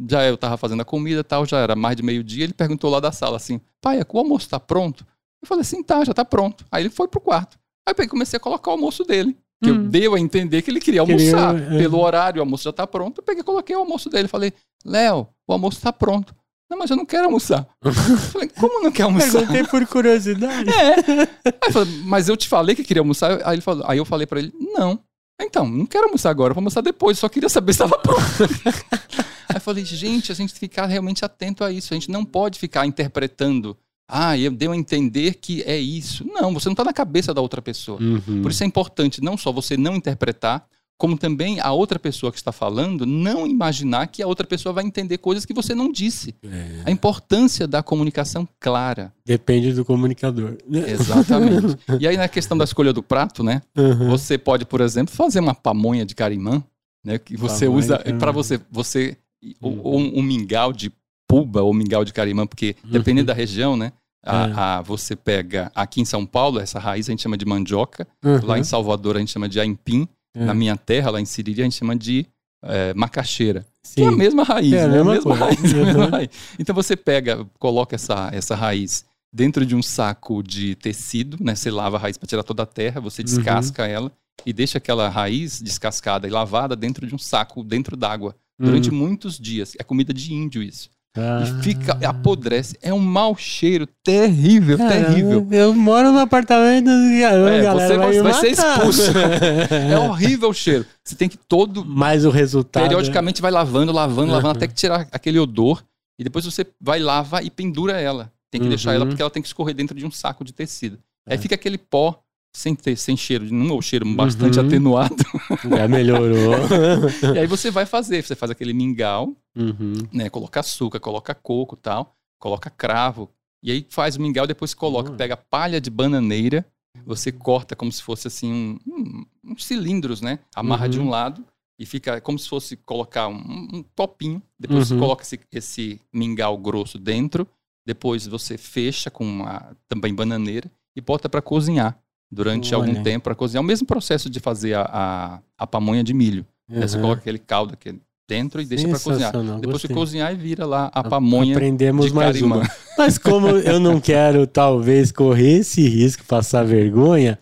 Já eu tava fazendo a comida tal, já era mais de meio-dia, ele perguntou lá da sala assim, pai, o almoço tá pronto? Eu falei assim, tá, já tá pronto. Aí ele foi pro quarto. Aí eu comecei a colocar o almoço dele. Que eu Hum. dei a entender que ele queria Queria, almoçar. é. Pelo horário, o almoço já tá pronto. Eu peguei e coloquei o almoço dele. Falei, Léo, o almoço tá pronto. Não, mas eu não quero almoçar. Eu falei, como não quer almoçar? Perguntei por curiosidade. É. Aí eu falei, mas eu te falei que queria almoçar. Aí, ele falou, aí eu falei pra ele, não. Então, não quero almoçar agora, vou almoçar depois, só queria saber se estava pronto. aí eu falei, gente, a gente tem que ficar realmente atento a isso. A gente não pode ficar interpretando. Ah, eu dei a entender que é isso. Não, você não está na cabeça da outra pessoa. Uhum. Por isso é importante não só você não interpretar, como também a outra pessoa que está falando não imaginar que a outra pessoa vai entender coisas que você não disse. É. A importância da comunicação clara. Depende do comunicador. Exatamente. e aí na questão da escolha do prato, né? Uhum. Você pode, por exemplo, fazer uma pamonha de carimã, né? Que você pamonha usa para você, você uhum. ou um, um, mingau de puba ou mingau de carimã, porque uhum. dependendo da região, né? A, é. a, você pega aqui em São Paulo, essa raiz a gente chama de mandioca, lá em uhum. Salvador a gente chama de aipim, é. Na minha terra, lá em Siriri, a gente chama de é, macaxeira. Sim. Que é a mesma raiz, é, né? a mesma, raiz, a mesma raiz. Então você pega, coloca essa, essa raiz dentro de um saco de tecido, né? Você lava a raiz para tirar toda a terra, você uhum. descasca uhum. ela e deixa aquela raiz descascada e lavada dentro de um saco, dentro d'água, durante uhum. muitos dias. É comida de índio isso. Ah. E fica, apodrece. É um mau cheiro terrível, Caramba, terrível. Eu moro no apartamento é, galera você vai, vai ser expulso. é horrível o cheiro. Você tem que todo. Mas o resultado. Periodicamente vai lavando, lavando, uhum. lavando, até que tirar aquele odor. E depois você vai lavar e pendura ela. Tem que uhum. deixar ela porque ela tem que escorrer dentro de um saco de tecido. É. Aí fica aquele pó sem ter sem cheiro, não é o cheiro bastante uhum. atenuado. Já melhorou. e aí você vai fazer, você faz aquele mingau, uhum. né? Coloca açúcar, coloca coco tal, coloca cravo. E aí faz o mingau, depois coloca, uhum. pega palha de bananeira, você corta como se fosse assim um, um, um cilindros, né? Amarra de um uhum. lado e fica como se fosse colocar um, um topinho. Depois você uhum. coloca esse, esse mingau grosso dentro. Depois você fecha com uma também bananeira e bota para cozinhar durante Olha. algum tempo para cozinhar. O mesmo processo de fazer a, a, a pamonha de milho. Uhum. Você coloca aquele caldo aqui dentro e deixa para cozinhar. Depois de cozinhar e vira lá a pamonha Aprendemos de mais carimã. uma. Mas como eu não quero talvez correr esse risco, passar vergonha,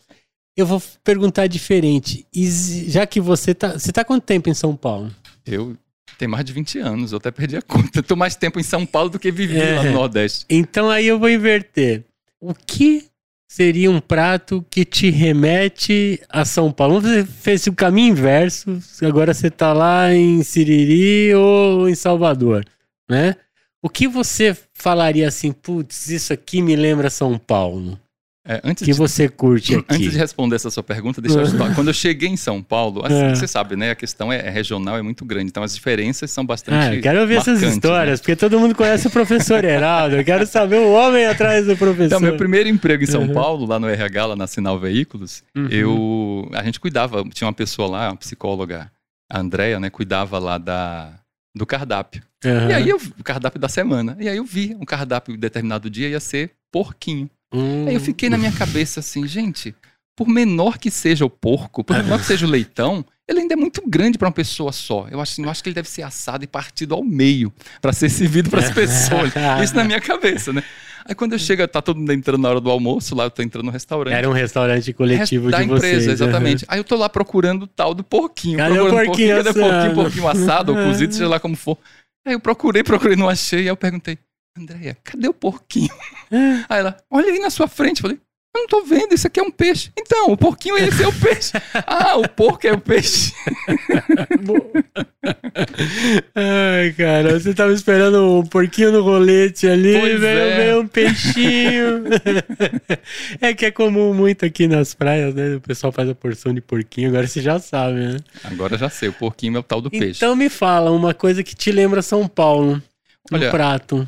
eu vou perguntar diferente. E já que você tá, você tá quanto tempo em São Paulo? Eu tenho mais de 20 anos, eu até perdi a conta. Eu tô mais tempo em São Paulo do que vivi é. lá no Nordeste. Então aí eu vou inverter. O que seria um prato que te remete a São Paulo. Você fez o caminho inverso, agora você está lá em Siriri ou em Salvador, né? O que você falaria assim, putz, isso aqui me lembra São Paulo? É, antes que de, você curte aqui. Antes de responder essa sua pergunta, deixa eu ajudar. Quando eu cheguei em São Paulo, assim, é. você sabe, né? A questão é, é, regional, é muito grande. Então as diferenças são bastante. Ah, quero ouvir essas né? histórias, né? porque todo mundo conhece o professor Heraldo. Eu quero saber o homem atrás do professor. Então, meu primeiro emprego em São uhum. Paulo, lá no RH, lá na Sinal Veículos, uhum. eu. A gente cuidava, tinha uma pessoa lá, uma psicóloga, a Andrea, né? Cuidava lá da, do cardápio. Uhum. E aí eu, o cardápio da semana. E aí eu vi um cardápio determinado dia ia ser porquinho. Hum. Aí eu fiquei na minha cabeça assim, gente, por menor que seja o porco, por menor que seja o leitão, ele ainda é muito grande para uma pessoa só. Eu acho, eu acho que ele deve ser assado e partido ao meio para ser servido para as pessoas. Isso na minha cabeça, né? Aí quando eu chego, tá todo mundo entrando na hora do almoço, lá eu tô entrando no restaurante. Era um restaurante coletivo da de empresa, vocês. exatamente. Aí eu tô lá procurando o tal do porquinho. Cadê o porquinho, porquinho, cadê o porquinho, porquinho assado ou cozido, seja lá como for. Aí eu procurei, procurei, não achei. Aí eu perguntei, Andréia, cadê o porquinho? É. Aí ela, olha aí na sua frente. Eu falei, eu não tô vendo, isso aqui é um peixe. Então, o porquinho esse é o peixe. ah, o porco é o peixe. Ai, cara, você tava esperando o porquinho no rolete ali, pois veio, é. veio um peixinho. é que é comum muito aqui nas praias, né? O pessoal faz a porção de porquinho, agora você já sabe, né? Agora já sei, o porquinho é o tal do peixe. Então me fala uma coisa que te lembra São Paulo. Um Olha, prato.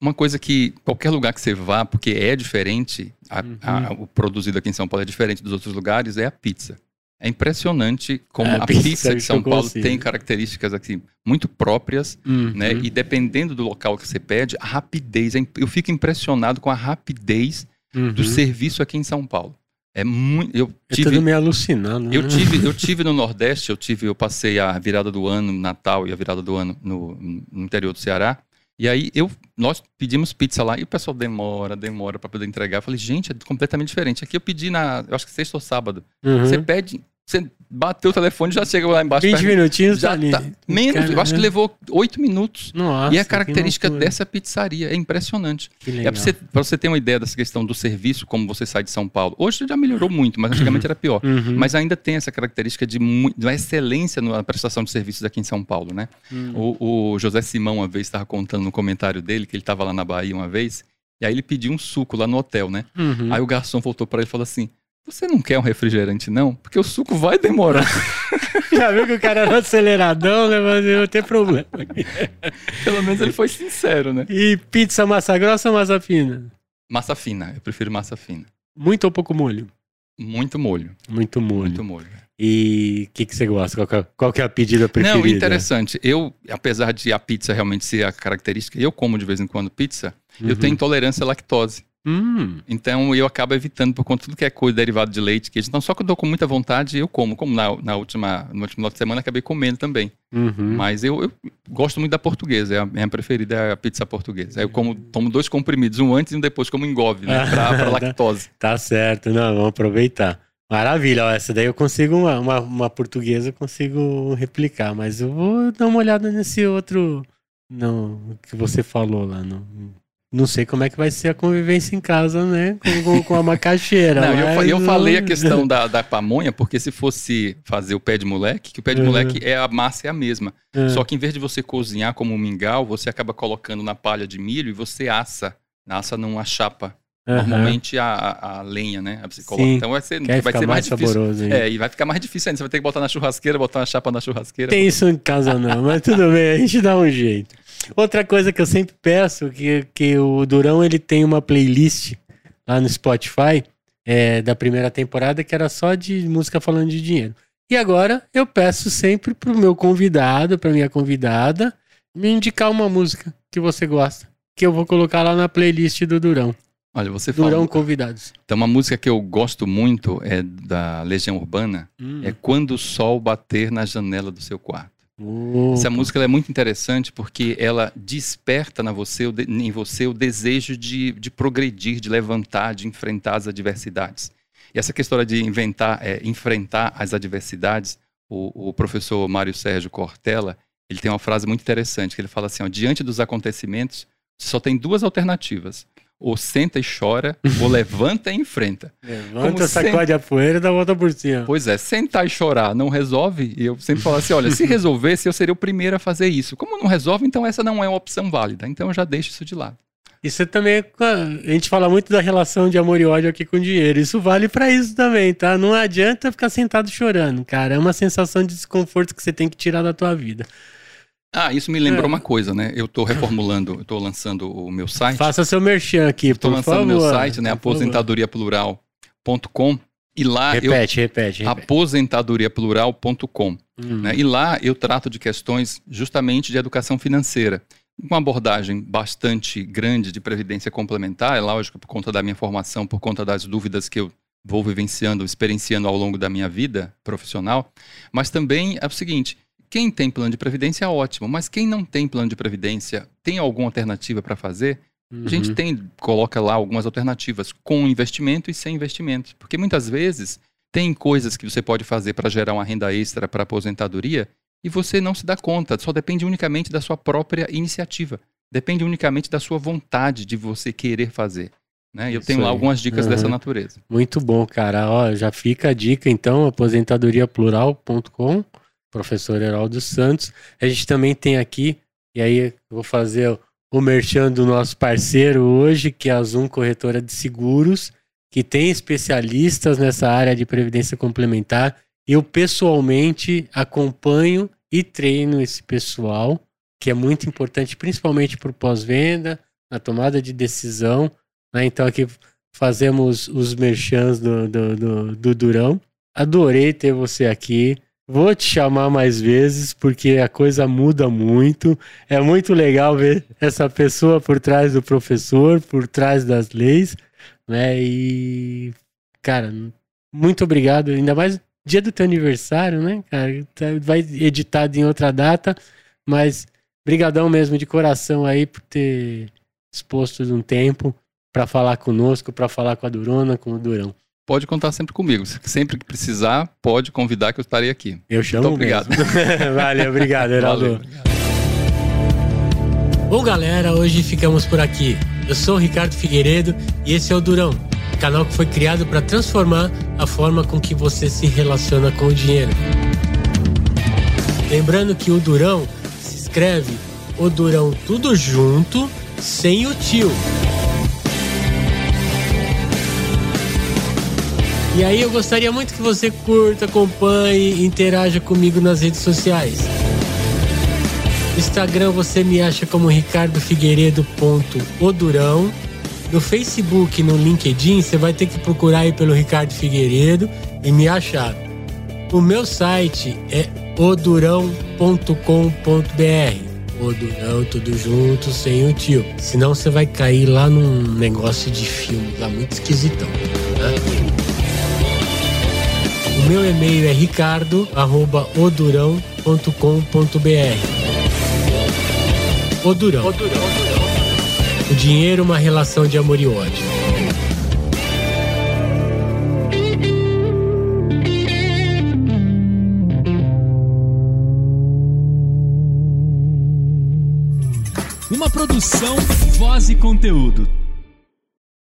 Uma coisa que qualquer lugar que você vá, porque é diferente, a, uhum. a, o produzido aqui em São Paulo é diferente dos outros lugares, é a pizza. É impressionante como é, a, pizza, pizza de São Paulo tem características aqui muito próprias, uhum. né? E dependendo do local que você pede, a rapidez, é eu fico impressionado com a rapidez uhum. do serviço aqui em São Paulo. É muito. Eu tive. Eu meio alucinando. Né? Eu tive, eu tive no Nordeste. Eu tive, eu passei a virada do ano, Natal e a virada do ano no, no interior do Ceará. E aí eu, nós pedimos pizza lá e o pessoal demora, demora para poder entregar. Eu falei, gente, é completamente diferente. Aqui eu pedi na, eu acho que sexta ou sábado. Uhum. Você pede, você bateu o telefone já chega lá embaixo. 20 minutinhos já tá. Tá, menos, Caramba. eu acho que levou 8 minutos. Nossa, e é a característica dessa pizzaria é impressionante. É para você, pra você ter uma ideia dessa questão do serviço, como você sai de São Paulo. Hoje já melhorou muito, mas antigamente era pior. Uhum. Mas ainda tem essa característica de, de uma excelência na prestação de serviços aqui em São Paulo, né? Uhum. O, o José Simão uma vez estava contando no comentário dele que ele estava lá na Bahia uma vez, e aí ele pediu um suco lá no hotel, né? Uhum. Aí o garçom voltou para ele e falou assim: você não quer um refrigerante, não? Porque o suco vai demorar. Já viu que o cara era aceleradão, né? Mas eu vou ter problema. Pelo menos ele foi sincero, né? E pizza massa grossa ou massa fina? Massa fina, eu prefiro massa fina. Muito ou pouco molho? Muito molho. Muito molho. Muito molho. E o que, que você gosta? Qual que, é, qual que é a pedida preferida? Não, interessante. Eu, apesar de a pizza realmente ser a característica, eu como de vez em quando pizza, uhum. eu tenho intolerância à lactose. Hum. Então eu acabo evitando por conta de tudo que é coisa derivado de leite, queijo. Então, só que eu dou com muita vontade, eu como. Como na, na última, no último final de semana, acabei comendo também. Uhum. Mas eu, eu, gosto muito da portuguesa, é a minha preferida é a pizza portuguesa. Aí eu como, tomo dois comprimidos, um antes e um depois, como engove, né? Pra, pra lactose. tá certo, não, vamos aproveitar. Maravilha, ó, essa daí eu consigo, uma, uma, uma portuguesa eu consigo replicar, mas eu vou dar uma olhada nesse outro não, que você falou lá. No, não sei como é que vai ser a convivência em casa, né? Com, com a macaxeira. não, eu, eu, falei a questão da, da pamonha, porque se fosse fazer o pé de moleque, que o pé de uhum. moleque é a massa é a mesma. Uhum. Só que em vez de você cozinhar como um mingau, você acaba colocando na palha de milho e você assa. Assa numa chapa. Uhum. Normalmente a, a, lenha, né? Você coloca. Sim, então vai ser, vai ser mais, mais difícil. É, e vai ficar mais difícil ainda. Você vai ter que botar na churrasqueira, botar uma chapa na churrasqueira. Tem isso em casa não, mas tudo bem, a gente dá um jeito. Outra coisa que eu sempre peço, que, que o Durão ele tem uma playlist lá no Spotify é, da primeira temporada que era só de música falando de dinheiro. E agora eu peço sempre pro meu convidado, pra minha convidada, me indicar uma música que você gosta, que eu vou colocar lá na playlist do Durão. Olha, você Durão falou. convidados. Então, uma música que eu gosto muito é da Legião Urbana, hum. é Quando o Sol Bater na Janela do Seu Quarto. Essa música é muito interessante porque ela desperta na você, em você o desejo de, de progredir, de levantar, de enfrentar as adversidades. E essa questão de inventar, é, enfrentar as adversidades, o, o, professor Mário Sérgio Cortella, ele tem uma frase muito interessante, que ele fala assim, ó, diante dos acontecimentos, só tem duas alternativas ou senta e chora, ou levanta e enfrenta. Levanta, sacode a poeira e dá volta por cima. Pois é, sentar e chorar não resolve. E eu sempre falo assim: olha, se resolvesse, eu seria o primeiro a fazer isso. Como não resolve, então essa não é uma opção válida. Então eu já deixo isso de lado. Isso também, a gente fala muito da relação de amor e ódio aqui com dinheiro. Isso vale para isso também, tá? Não adianta ficar sentado chorando, cara. É uma sensação de desconforto que você tem que tirar da tua vida. Ah, isso me lembrou é. uma coisa, né? Eu estou reformulando, eu estou lançando o meu site. Faça seu merchan aqui, Estou lançando o meu site, né? aposentadoriaplural.com e lá repete, eu repete, repete. aposentadoriaplural.com, hum. né? E lá eu trato de questões justamente de educação financeira. Uma abordagem bastante grande de previdência complementar, é lógico, por conta da minha formação, por conta das dúvidas que eu vou vivenciando, experienciando ao longo da minha vida profissional, mas também é o seguinte, quem tem plano de previdência, ótimo, mas quem não tem plano de previdência, tem alguma alternativa para fazer? Uhum. A gente uhum. tem, coloca lá algumas alternativas com investimento e sem investimento. Porque muitas vezes tem coisas que você pode fazer para gerar uma renda extra para aposentadoria e você não se dá conta, só depende unicamente da sua própria iniciativa. Depende unicamente da sua vontade de você querer fazer. Né? Eu tenho lá algumas dicas uhum. dessa natureza. Muito bom, cara. Ó, já fica a dica, então, aposentadoriaplural.com professor Heraldo Santos. A gente também tem aqui, e aí vou fazer o merchan do nosso parceiro hoje, que é a Zoom Corretora de Seguros, que tem especialistas nessa área de previdência complementar. Eu pessoalmente acompanho e treino esse pessoal, que é muito importante, principalmente para o pós-venda, na tomada de decisão. Né? Então aqui fazemos os merchans do, do, do, do Durão. Adorei ter você aqui. Vou te chamar mais vezes porque a coisa muda muito. É muito legal ver essa pessoa por trás do professor, por trás das leis, né? E cara, muito obrigado. Ainda mais dia do teu aniversário, né, cara? Tá, vai editado em outra data, mas brigadão mesmo de coração aí por ter exposto um tempo para falar conosco, para falar com a Durona, com o Durão pode contar sempre comigo. Sempre que precisar, pode convidar que eu estarei aqui. Eu chamo Muito obrigado. Valeu, obrigado, Heraldo. Valeu, Bom, galera, hoje ficamos por aqui. Eu sou o Ricardo Figueiredo e esse é o Durão, canal que foi criado para transformar a forma com que você se relaciona com o dinheiro. Lembrando que o Durão se escreve o Durão tudo junto, sem o tio. E aí eu gostaria muito que você curta, acompanhe interaja comigo nas redes sociais. Instagram você me acha como ricardofigueiredo.odurão. No Facebook e no LinkedIn você vai ter que procurar aí pelo Ricardo Figueiredo e me achar. O meu site é odurão.com.br. Odurão, tudo junto, sem o tio. Senão você vai cair lá num negócio de filme lá muito esquisitão. Né? Meu e-mail é ricardo.odurão.com.br. O Durão. O Durão. O dinheiro, uma relação de amor e ódio. Uma produção, voz e conteúdo.